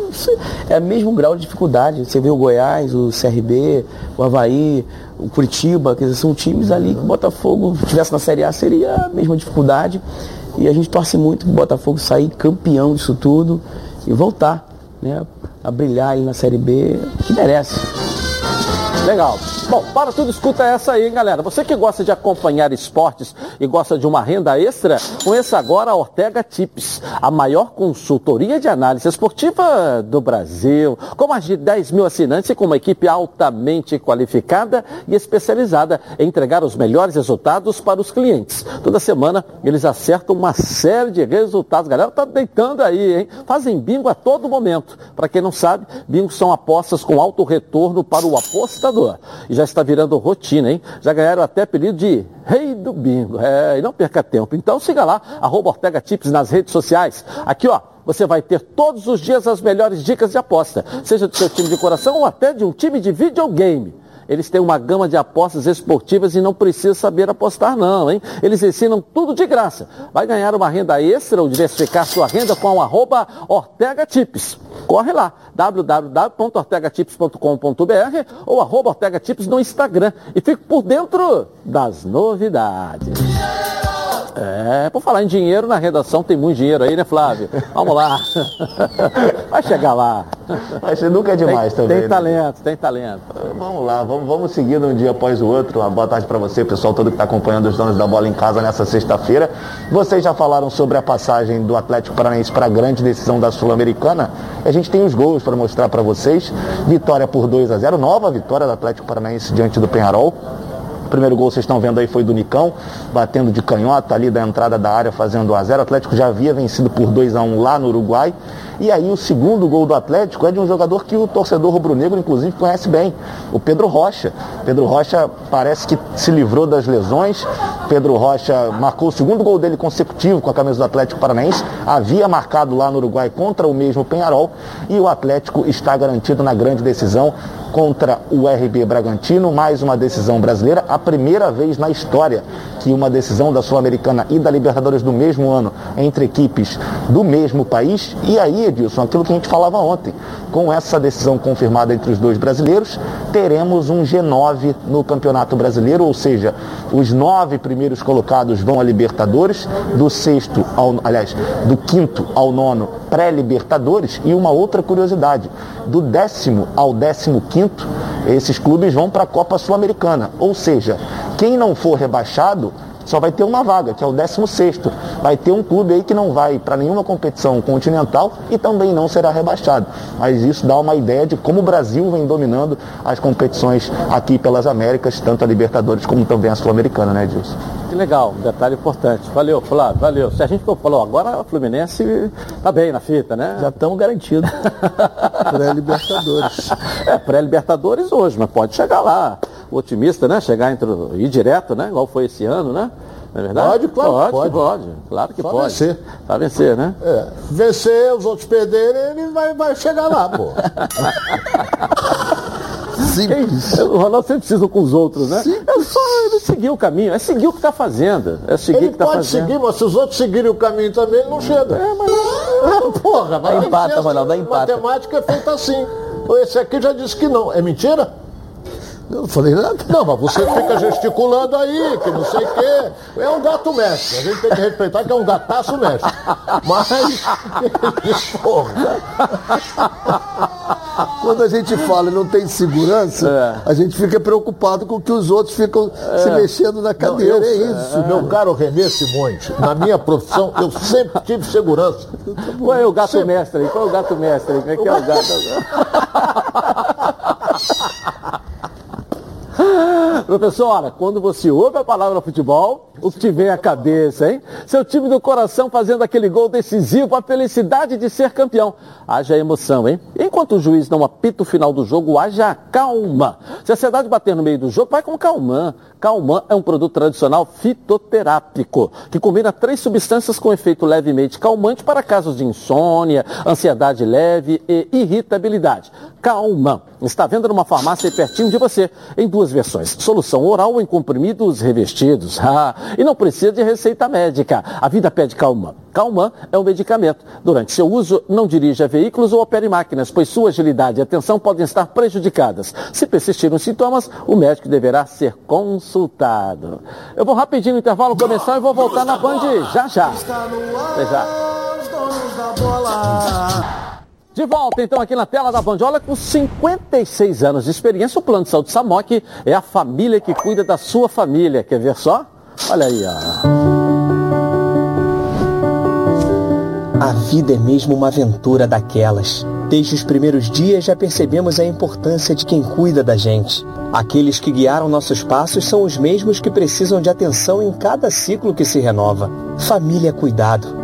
é o mesmo grau de dificuldade. Você vê o Goiás, o CRB, o Havaí, o Curitiba, quer dizer, são times ali que o Botafogo, se estivesse na Série A, seria a mesma dificuldade. E a gente torce muito para o Botafogo sair campeão disso tudo e voltar né, a brilhar na Série B, que merece. Legal. Bom, para tudo, escuta essa aí, galera. Você que gosta de acompanhar esportes e gosta de uma renda extra, conheça agora a Ortega Tips, a maior consultoria de análise esportiva do Brasil, com mais de 10 mil assinantes e com uma equipe altamente qualificada e especializada em entregar os melhores resultados para os clientes. Toda semana eles acertam uma série de resultados. Galera, tá deitando aí, hein? Fazem bingo a todo momento. Para quem não sabe, bingo são apostas com alto retorno para o apostador já está virando rotina, hein? Já ganharam até apelido de Rei do Bingo. É, e não perca tempo. Então siga lá, arroba Ortega Tips nas redes sociais. Aqui, ó, você vai ter todos os dias as melhores dicas de aposta, seja do seu time de coração ou até de um time de videogame. Eles têm uma gama de apostas esportivas e não precisa saber apostar não, hein? Eles ensinam tudo de graça. Vai ganhar uma renda extra ou diversificar sua renda com arroba Ortega Tips. Corre lá, www.ortegatips.com.br ou arroba Ortega Tips no Instagram e fique por dentro das novidades. É, por falar em dinheiro, na redação tem muito dinheiro aí, né, Flávio? Vamos lá. <laughs> Vai chegar lá. Mas nunca é demais tem, também. Tem né? talento, tem talento. Vamos lá, vamos, vamos seguindo um dia após o outro. Uma boa tarde para você, pessoal todo que está acompanhando os donos da bola em casa nessa sexta-feira. Vocês já falaram sobre a passagem do Atlético Paranaense para a grande decisão da Sul-Americana. A gente tem os gols para mostrar para vocês. Vitória por 2 a 0, nova vitória do Atlético Paranaense diante do Penharol primeiro gol, vocês estão vendo aí, foi do Nicão, batendo de canhota ali da entrada da área, fazendo 1 a 0 O Atlético já havia vencido por 2 a 1 lá no Uruguai. E aí o segundo gol do Atlético é de um jogador que o torcedor rubro-negro, inclusive, conhece bem, o Pedro Rocha. Pedro Rocha parece que se livrou das lesões. Pedro Rocha marcou o segundo gol dele consecutivo com a camisa do Atlético Paranaense. Havia marcado lá no Uruguai contra o mesmo Penharol. E o Atlético está garantido na grande decisão contra o RB Bragantino, mais uma decisão brasileira, a primeira vez na história que uma decisão da Sul-Americana e da Libertadores do mesmo ano entre equipes do mesmo país. E aí, Edilson, aquilo que a gente falava ontem, com essa decisão confirmada entre os dois brasileiros, teremos um G9 no Campeonato Brasileiro, ou seja, os nove primeiros colocados vão a Libertadores, do sexto ao, aliás, do quinto ao nono pré-Libertadores e uma outra curiosidade, do décimo ao décimo quinto, esses clubes vão para a Copa Sul-Americana. Ou seja, quem não for rebaixado só vai ter uma vaga, que é o 16 Vai ter um clube aí que não vai para nenhuma competição continental e também não será rebaixado. Mas isso dá uma ideia de como o Brasil vem dominando as competições aqui pelas Américas, tanto a Libertadores como também a Sul-Americana, né, Edilson? Que legal, um detalhe importante. Valeu, Flávio, valeu. Se a gente falou, agora o Fluminense tá bem na fita, né? Já estamos garantidos. <laughs> Pré-Libertadores. É, pré-Libertadores hoje, mas pode chegar lá. Otimista, né? Chegar entre ir direto, né? Igual foi esse ano, né? Não é verdade? Pode, claro pode. pode. pode. Claro que Só pode. vencer. Pra vencer, né? É, vencer, os outros perderem, ele vai, vai chegar lá, pô. <laughs> Simples. O Ronaldo sempre precisa com os outros, né? É só ele seguir o caminho, é seguir o que está fazendo. É seguir o Ele que está pode fazendo. seguir, mas se os outros seguirem o caminho também, ele não chega. É, mas... Porra, vai Dá empata, Ronaldo, dá empata. Matemática é feita assim. Esse aqui já disse que não. É mentira? Eu não falei nada. Não, mas você fica gesticulando aí, que não sei o quê. É um gato mestre. A gente tem que respeitar que é um gataço mestre. Mas. <laughs> Porra. Quando a gente fala e não tem segurança, É. a gente fica preocupado com que os outros ficam se mexendo na Não, cadeira. eu- é isso. Meu caro Renê Simões, na minha profissão, eu sempre tive segurança. Qual é o gato Sempre. mestre aí? Qual é o gato mestre aí? Como é que é o gato? <laughs> Professora, quando você ouve a palavra futebol, o que te vem à cabeça, hein? Seu time do coração fazendo aquele gol decisivo, a felicidade de ser campeão. Haja emoção, hein? Enquanto o juiz não apita o final do jogo, haja calma. Se a ansiedade bater no meio do jogo, vai com Calman. Calman é um produto tradicional fitoterápico, que combina três substâncias com efeito levemente calmante para casos de insônia, ansiedade leve e irritabilidade. Calman está vendo numa farmácia pertinho de você, em duas versões, solução oral em comprimidos revestidos. <laughs> Ah, e não precisa de receita médica. A vida pede Calman. Calman é um medicamento. Durante seu uso, não dirija veículos ou opere máquinas, pois sua agilidade e atenção podem estar prejudicadas. Se persistirem os sintomas, o médico deverá ser consultado. Eu vou rapidinho no intervalo começar e vou voltar na Band já já. Até já. De volta então aqui na tela da Band. Olha, com 56 anos de experiência, o Plano de Saúde Samok é a família que cuida da sua família. Quer ver só? Olha aí, ó. A vida é mesmo uma aventura daquelas. Desde os primeiros dias já percebemos a importância de quem cuida da gente. Aqueles que guiaram nossos passos são os mesmos que precisam de atenção em cada ciclo que se renova. Família cuidado.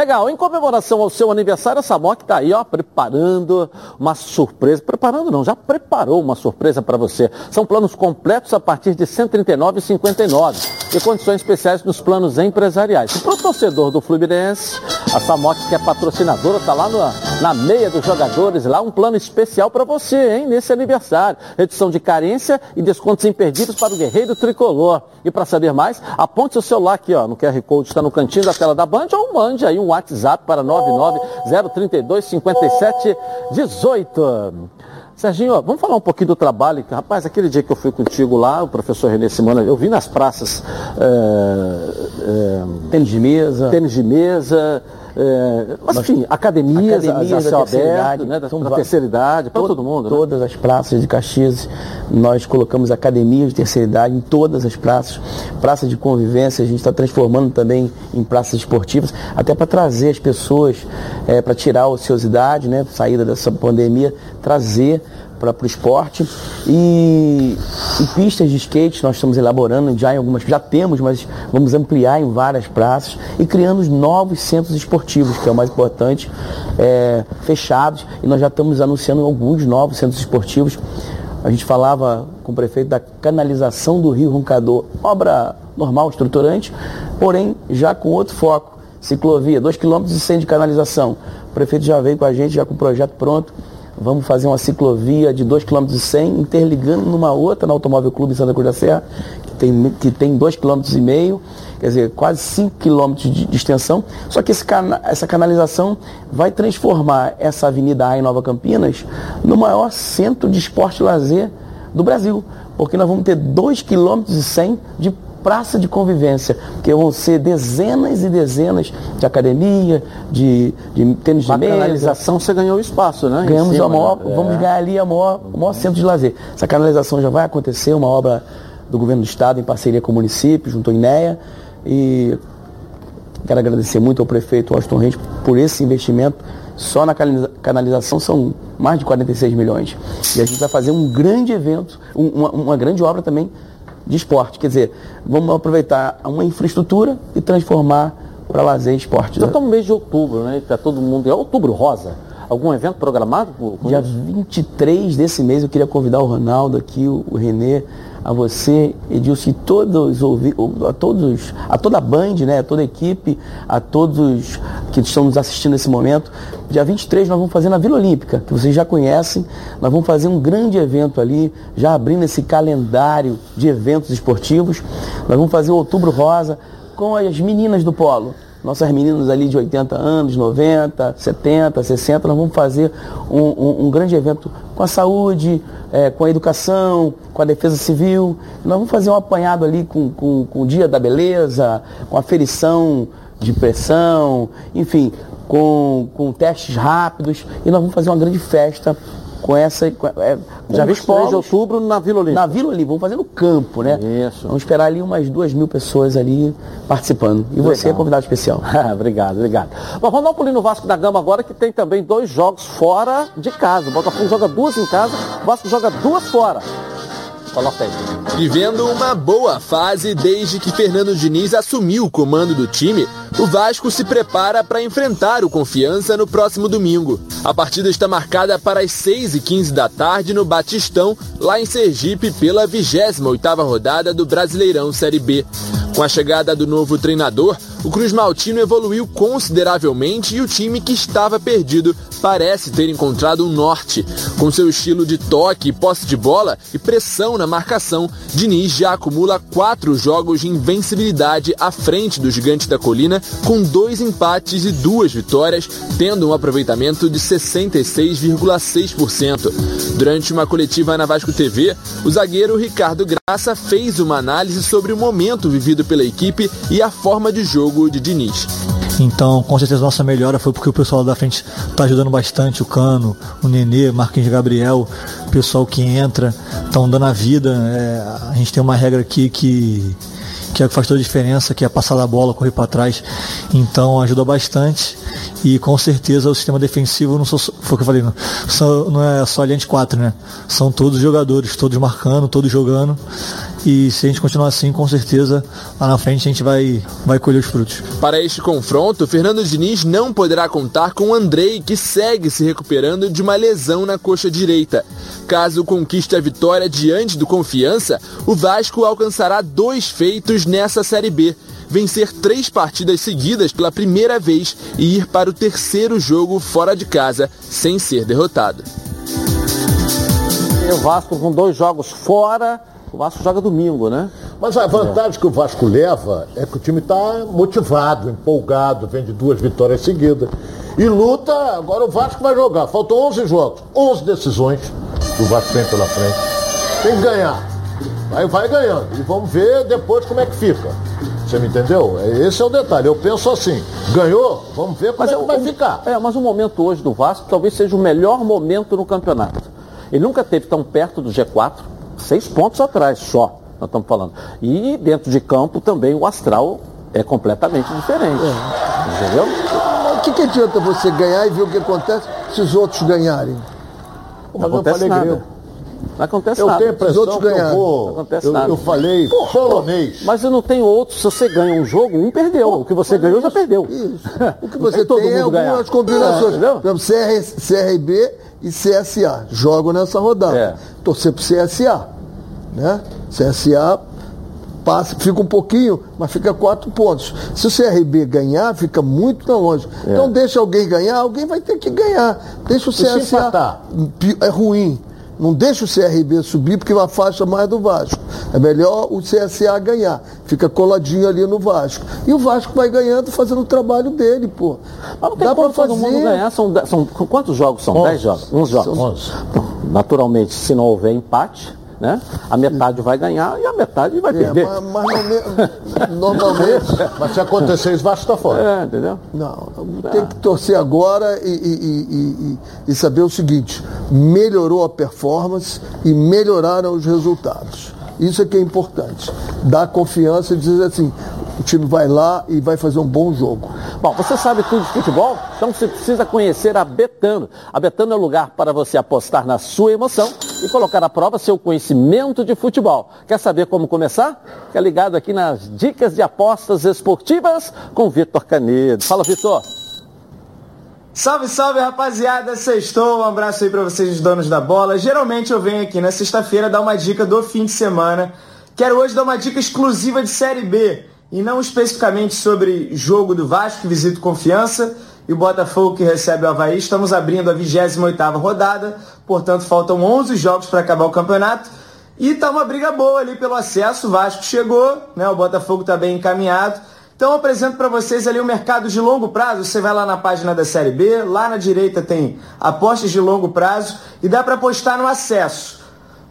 Legal, em comemoração ao seu aniversário, a Samok está aí, ó, preparando uma surpresa. Preparando não, já preparou uma surpresa para você. São planos completos a partir de R$ 139,59 e condições especiais nos planos empresariais. Para o torcedor do Fluminense, A Samox, que é patrocinadora, está lá no, na meia dos jogadores, lá um plano especial para você, hein, nesse aniversário. Edição de carência e descontos imperdíveis para o Guerreiro Tricolor. E para saber mais, aponte seu celular aqui, ó, no QR Code, está no cantinho da tela da Band, ou mande aí um WhatsApp para 99032 5718. Serginho, vamos falar um pouquinho do trabalho. Rapaz, aquele dia que eu fui contigo lá, o professor Renê Simona, eu vi nas praças é, é, tênis de mesa. Tênis de mesa. É, mas, enfim, academias, academias a céu aberto, né, para terceira idade, para todo mundo. Né? Todas né? as praças de Caxias, nós colocamos academias de terceira idade em todas as praças. Praça de convivência, a gente está transformando também em praças esportivas, até para trazer as pessoas, é, para tirar a ociosidade, né, saída dessa pandemia, trazer para o esporte. E, e, pistas de skate nós estamos elaborando já em algumas, já temos, mas vamos ampliar em várias praças e criando novos centros esportivos, que é o mais importante, é, fechados, e nós já estamos anunciando alguns novos centros esportivos. A gente falava com o prefeito da canalização do Rio Roncador, obra normal, estruturante, porém já com outro foco. Ciclovia, 2,1 km e 100 de canalização. O prefeito já veio com a gente, já com o projeto pronto Vamos fazer uma ciclovia de 2,1 km interligando numa outra no Automóvel Clube Santa Cruz da Serra, que tem, que tem 2,5 km, quer dizer, quase 5 km de, de extensão. Só que cana, essa canalização vai transformar essa Avenida A em Nova Campinas no maior centro de esporte e lazer do Brasil, porque nós vamos ter 2,1 km de praça de convivência, que vão ser dezenas e dezenas de academia, de, de tênis de mesa. canalização você ganhou espaço, né? Ganhamos cima, a maior, né? vamos ganhar ali a maior, o maior centro de lazer. Essa canalização já vai acontecer, uma obra do governo do estado em parceria com o município, junto ao INEA, e quero agradecer muito ao prefeito Washington Reis por esse investimento. Só na canalização são mais de 46 milhões. E a gente vai fazer um grande evento, uma, uma grande obra também de esporte. Quer dizer, vamos aproveitar uma infraestrutura e transformar para lazer e esporte. Já estamos no mês de outubro, né? Está todo mundo. É outubro rosa. Algum evento programado? Dia 23 desse mês eu queria convidar o Ronaldo aqui, o, o Renê, a você, Edilson, e todos, a todos, a toda a Band, né, a toda a equipe, a todos que estão nos assistindo nesse momento. Dia 23 nós vamos fazer na Vila Olímpica, que vocês já conhecem. Nós vamos fazer um grande evento ali, já abrindo esse calendário de eventos esportivos. Nós vamos fazer o Outubro Rosa com as meninas do Polo nossas meninas ali de 80 anos, 90, 70, 60, nós vamos fazer um, um, um grande evento com a saúde, é, com a educação, com a defesa civil. Nós vamos fazer um apanhado ali com, com, com o Dia da Beleza, com a ferição de pressão, enfim, com, com testes rápidos. E nós vamos fazer uma grande festa com essa. Com, é, Já vi 3 de outubro na Vila Olímpica. Na Vila Olímpica, vamos fazer no campo, né? Isso. Vamos esperar ali umas duas mil pessoas ali participando. E Legal. você é convidado especial. <laughs> obrigado, obrigado. Bom, vamos dar um pulinho no Vasco da Gama agora, que tem também dois jogos fora de casa. O Botafogo joga duas em casa, o Vasco joga duas fora. Vivendo uma boa fase desde que Fernando Diniz assumiu o comando do time, o Vasco se prepara para enfrentar o Confiança no próximo domingo. A partida está marcada para as 6h15 da tarde no Batistão, lá em Sergipe, pela 28ª rodada do Brasileirão Série B. Com a chegada do novo treinador, o Cruz Maltino evoluiu consideravelmente e o time que estava perdido parece ter encontrado um norte. Com seu estilo de toque, posse de bola e pressão na marcação, Diniz já acumula quatro jogos de invencibilidade à frente do Gigante da Colina, com dois empates e duas vitórias, tendo um aproveitamento de 66,6%. Durante uma coletiva na Vasco TV, o zagueiro Ricardo Graça fez uma análise sobre o momento vivido pela equipe e a forma de jogo de Diniz. Então, com certeza, nossa melhora foi porque o pessoal da frente está ajudando bastante, o Cano, o Nenê, Marquinhos Gabriel, o pessoal que entra, estão dando a vida. É, a gente tem uma regra aqui que, que é que faz toda a diferença, que é passar da bola, correr para trás. Então, ajuda bastante. E com certeza o sistema defensivo não sou, foi o que eu falei, não, não é só a linha de quatro, né? São todos jogadores, todos marcando, todos jogando. E se a gente continuar assim, com certeza lá na frente a gente vai, vai colher os frutos. Para este confronto, Fernando Diniz não poderá contar com Andrei, que segue se recuperando de uma lesão na coxa direita. Caso conquiste a vitória diante do Confiança, o Vasco alcançará dois feitos nessa Série B vencer três partidas seguidas pela primeira vez e ir para o terceiro jogo fora de casa sem ser derrotado. E o Vasco com dois jogos fora, o Vasco joga domingo, né? Mas a vantagem que o Vasco leva é que o time está motivado, empolgado, vem de duas vitórias seguidas. E luta, agora o Vasco vai jogar. Faltam 11 jogos, 11 decisões que o Vasco tem pela frente. Tem que ganhar. Aí vai ganhando. E vamos ver depois como é que fica. Você me entendeu? Esse é o detalhe. Eu penso assim, ganhou, vamos ver como mas é que vai o, ficar. É, mas o momento hoje do Vasco talvez seja o melhor momento no campeonato. Ele nunca teve tão perto do G4, seis pontos atrás só, nós estamos falando. E dentro de campo também o astral é completamente diferente. É. Entendeu? O que, que adianta você ganhar e ver o que acontece se os outros ganharem? Não, acontece nada. Não acontece eu nada. tenho impressão outros ganharam. Não acontece eu, nada. eu falei polonês. Mas eu não tenho outro. Se você ganha um jogo, um perdeu. O que você ganhou já perdeu. Isso. <laughs> O que você tem é algumas combinações. É? Por exemplo, CR, CRB e CSA. Jogam nessa rodada. É. Torcer pro CSA. Né? CSA passa, fica um pouquinho, mas fica quatro pontos. Se o CRB ganhar, fica muito longe. É. Então deixa alguém ganhar, alguém vai ter que ganhar. Deixa o CSA. É ruim. Não deixa o CRB subir porque afasta mais do Vasco. É melhor o CSA ganhar. Fica coladinho ali no Vasco. E o Vasco vai ganhando, fazendo o trabalho dele, pô. Mas não Dá como pra todo mundo fazer. ganhar. São, são quantos jogos são? Onze. Dez jogos? Uns jogos. Onze. Naturalmente, se não houver empate, né? A metade vai ganhar e a metade vai É, perder. mas, mas norme- normalmente. <laughs> Mas se acontecer isso, Vasco está fora. É, entendeu? Não, tem que torcer agora e- e- e- e saber o seguinte: melhorou a performance e melhoraram os resultados. Isso é que é importante. Dar confiança e dizer assim: o time vai lá e vai fazer um bom jogo. Bom, você sabe tudo de futebol? Então você precisa conhecer a Betano. A Betano é o lugar para você apostar na sua emoção e colocar à prova seu conhecimento de futebol. Quer saber como começar? Fica ligado aqui nas dicas de apostas esportivas com Vitor Canedo. Fala, Vitor. Salve, salve, rapaziada. Sextou. Um abraço aí pra vocês, os donos da bola. Geralmente eu venho aqui na sexta-feira dar uma dica do fim de semana. Quero hoje dar uma dica exclusiva de Série B e não especificamente sobre jogo do Vasco, que visita Confiança, e o Botafogo que recebe o Havaí. Estamos abrindo a 28ª rodada, portanto faltam 11 jogos para acabar o campeonato. E tá uma briga boa ali pelo acesso. O Vasco chegou, né? O Botafogo tá bem encaminhado. Então eu apresento para vocês ali o mercado de longo prazo. Você vai lá na página da Série B, lá na direita tem apostas de longo prazo e dá para apostar no acesso.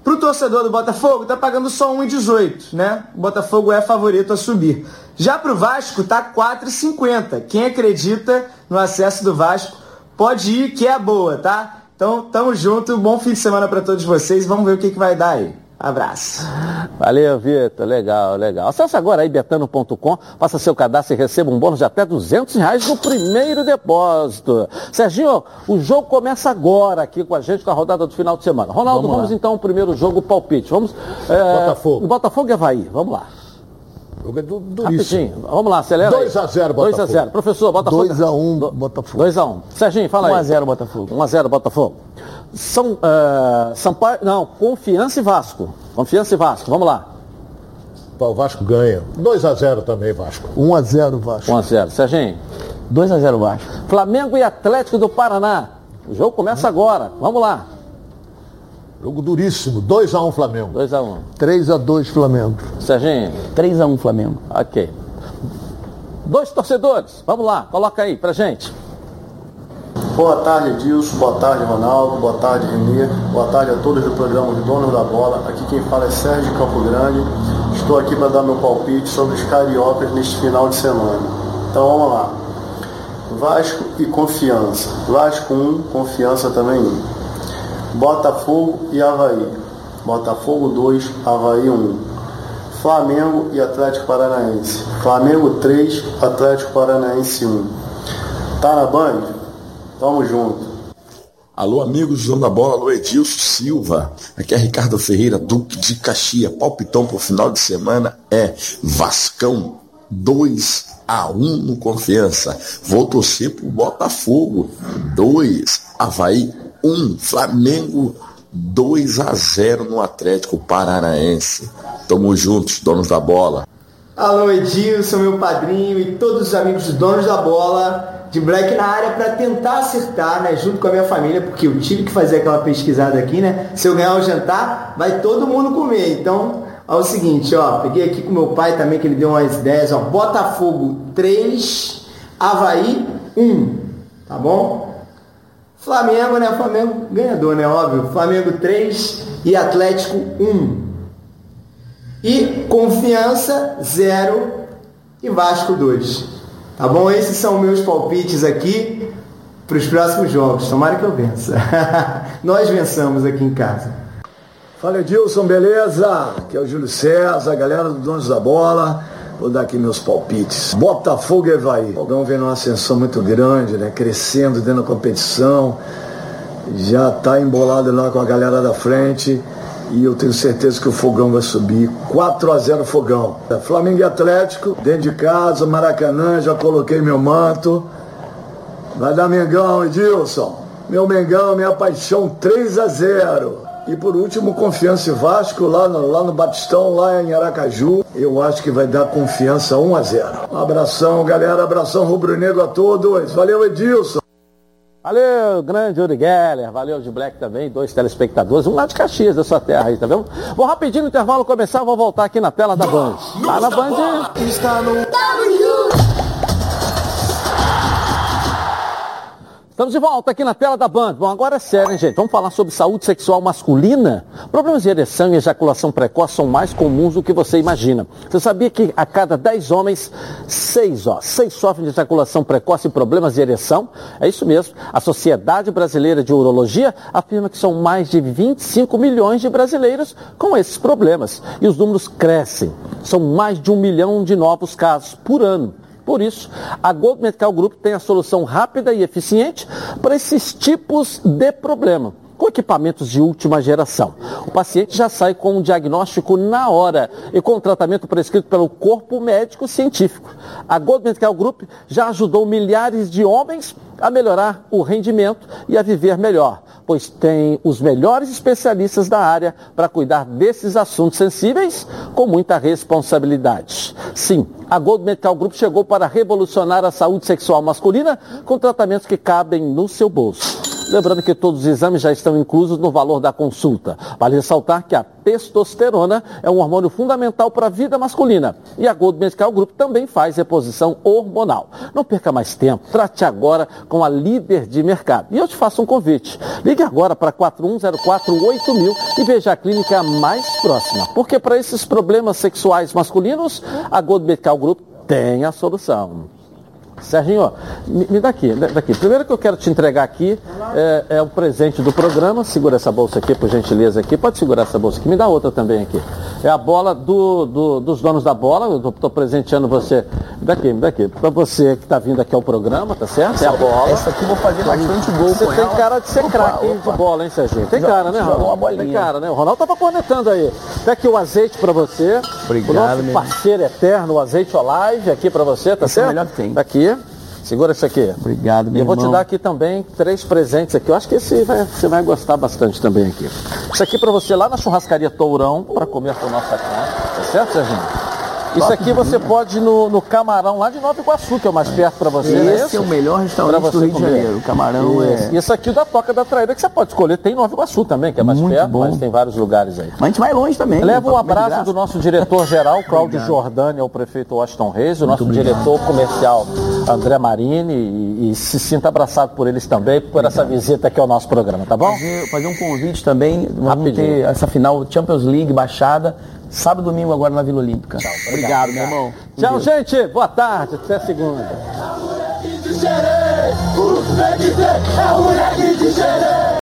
Para o torcedor do Botafogo, tá pagando só 1,18, né? O Botafogo é favorito a subir. Já para o Vasco, tá 4,50. Quem acredita no acesso do Vasco, pode ir, que é boa, tá? Então, tamo junto. Bom fim de semana para todos vocês. Vamos ver o que, que vai dar aí. Abraço. Valeu, Vitor. Legal, legal. Acesse agora aí betano.com, faça seu cadastro e receba um bônus de até 200 reais no primeiro depósito. Serginho, o jogo começa agora aqui com a gente com a rodada do final de semana. Ronaldo, Vamos vamos, então ao primeiro jogo palpite. Vamos. é, Botafogo. Botafogo e Havaí. Vamos lá. O jogo é du- duríssimo. Rapidinho. Vamos lá, acelera. 2 a 0 2 a Botafogo. 0 Professor, Botafogo. 2x1 Botafogo. 2 a 1 Serginho, fala aí. 1x0 Botafogo. 1 a 0 Botafogo. São, eh, Sampaio, não, Confiança e Vasco. Confiança e Vasco, vamos lá. O Vasco ganha. 2 a 0 também, Vasco. 1x0 Vasco. 1 a 0 Serginho. 2x0 Vasco. Flamengo e Atlético do Paraná. O jogo começa agora. Vamos lá. Jogo duríssimo. 2 a 1 Flamengo. 2 a 1 3x2 Flamengo. Serginho. 3x1 Flamengo. Ok. Dois torcedores. Vamos lá, coloca aí pra gente. Boa tarde, Edilson. Boa tarde, Ronaldo. Boa tarde, Renê. Boa tarde a todos do programa Os Donos da Bola. Aqui quem fala é Sérgio Campo Grande. Estou aqui para dar meu palpite sobre os cariocas neste final de semana. Então vamos lá. Vasco e Confiança. Vasco 1, Confiança também 1. Botafogo e Havaí. Botafogo 2, Havaí 1. Flamengo e Atlético Paranaense. Flamengo 3, Atlético Paranaense 1. Tá na Band? Tamo junto. Alô, amigos do Dono da Bola, alô, Edilson Silva. Aqui é Ricardo Ferreira, Duque de Caxias. Palpitão pro final de semana é Vascão 2 a 1 no Confiança. Vou torcer pro Botafogo 2, Havaí 1, Flamengo 2 a 0 no Atlético Paranaense. Tamo juntos, donos da bola. Alô Edilson, meu padrinho e todos os amigos donos da bola de Black na área para tentar acertar, né, junto com a minha família, porque eu tive que fazer aquela pesquisada aqui, né? Se eu ganhar o jantar, vai todo mundo comer. Então, é o seguinte, ó, peguei aqui com meu pai também que ele deu umas ideias, ó, Botafogo 3, Havaí 1, tá bom? Flamengo, né? Flamengo ganhador, né? Óbvio. Flamengo 3 e Atlético 1. E Confiança 0 e Vasco 2. Tá bom? Esses são meus palpites aqui para os próximos jogos. Tomara que eu vença. <laughs> Nós vençamos aqui em casa. Fala Edilson, beleza? Aqui é o Júlio César, galera do Donos da Bola. Vou dar aqui meus palpites. Botafogo e Evaí. O Fogão vem numa ascensão muito grande, né? Crescendo dentro da competição. Já está embolado lá com a galera da frente. E eu tenho certeza que o Fogão vai subir. 4 a 0 Fogão. Flamengo e Atlético, dentro de casa, Maracanã, já coloquei meu manto. Vai dar Mengão, Edilson. Meu Mengão, minha paixão, 3 a 0 e por último, Confiança e Vasco, lá no, lá no Batistão, lá em Aracaju. Eu acho que vai dar confiança 1 a 0 Um abração, galera. Abração rubro-negro a todos. Valeu, Edilson. Valeu, grande Uri Geller, valeu de Black também, dois telespectadores, um lá de Caxias, da sua terra aí, tá vendo? Vou rapidinho no intervalo começar, vou voltar aqui na tela da Band. Tá na Band? Está no Estamos de volta aqui na tela da Band. Bom, agora é sério, hein, gente? Vamos falar sobre saúde sexual masculina? Problemas de ereção e ejaculação precoce são mais comuns do que você imagina. Você sabia que a cada 10 homens, 6, ó, 6 sofrem de ejaculação precoce e problemas de ereção? É isso mesmo. A Sociedade Brasileira de Urologia afirma que são mais de 25 milhões de brasileiros com esses problemas. E os números crescem. São mais de um milhão de novos casos por ano. Por isso, a Gold Medical Group tem a solução rápida e eficiente para esses tipos de problema com equipamentos de última geração. O paciente já sai com um diagnóstico na hora e com o tratamento prescrito pelo corpo médico científico. A Gold Medical Group já ajudou milhares de homens a melhorar o rendimento e a viver melhor, pois tem os melhores especialistas da área para cuidar desses assuntos sensíveis com muita responsabilidade. Sim, a Gold Medical Group chegou para revolucionar a saúde sexual masculina com tratamentos que cabem no seu bolso. Lembrando que todos os exames já estão inclusos no valor da consulta. Vale ressaltar que a testosterona é um hormônio fundamental para a vida masculina. E a Gold Medical Group também faz reposição hormonal. Não perca mais tempo. Trate agora com a líder de mercado. E eu te faço um convite. Ligue agora para 41048000 e veja a clínica mais próxima. Porque para esses problemas sexuais masculinos, a Gold Medical Group tem a solução. Serginho, me, me dá aqui, daqui. Primeiro que eu quero te entregar aqui é, é o presente do programa. Segura essa bolsa aqui, por gentileza aqui. Pode segurar essa bolsa aqui. Me dá outra também aqui. É a bola do, do, dos donos da bola. Eu estou presenteando você. Daqui, daqui. Para você que está vindo aqui ao programa, tá certo? É a bola. Essa aqui eu vou fazer bastante gol Você tem ela. cara de ser craque de bola, hein, Serginho? Tem Joga- cara, né, Ronaldo? Tem cara, né? O Ronaldo tava cornetando aí. Tá aqui o azeite para você. Obrigado, O nosso parceiro eterno, o azeite Olive, aqui para você, tá Esse é o certo? melhor que tem. Aqui. Segura isso aqui. Obrigado, E meu eu vou te dar aqui também três presentes aqui. Eu acho que esse vai- você vai gostar bastante também aqui. Isso aqui para você lá na churrascaria Tourão para comer com nossa carne. Tá certo, Serginho? Isso aqui você pode ir no, no Camarão lá de Nova Iguaçu, que é o mais perto para você. não Esse isso? é o melhor restaurante do Rio de. Janeiro. O Camarão Isso. é. E esse aqui da Toca da Traíra, que você pode escolher. Tem Nova Iguaçu também, que é mais Muito perto, bom. mas tem vários lugares aí. Mas a gente vai longe também. Leva um de abraço do nosso diretor-geral, <laughs> Cláudio Obrigado. Jordani, ao prefeito Washington Reis, o nosso obrigado. diretor comercial, André Marini, e, e se sinta abraçado por eles também, por essa visita aqui ao nosso programa, tá bom? fazer, fazer um convite também. Vamos Rapidinho. ter essa final Champions League baixada, sábado e domingo agora na Vila Olímpica. Obrigado, meu irmão. Tchau, Deus. gente. Boa tarde. Até segunda.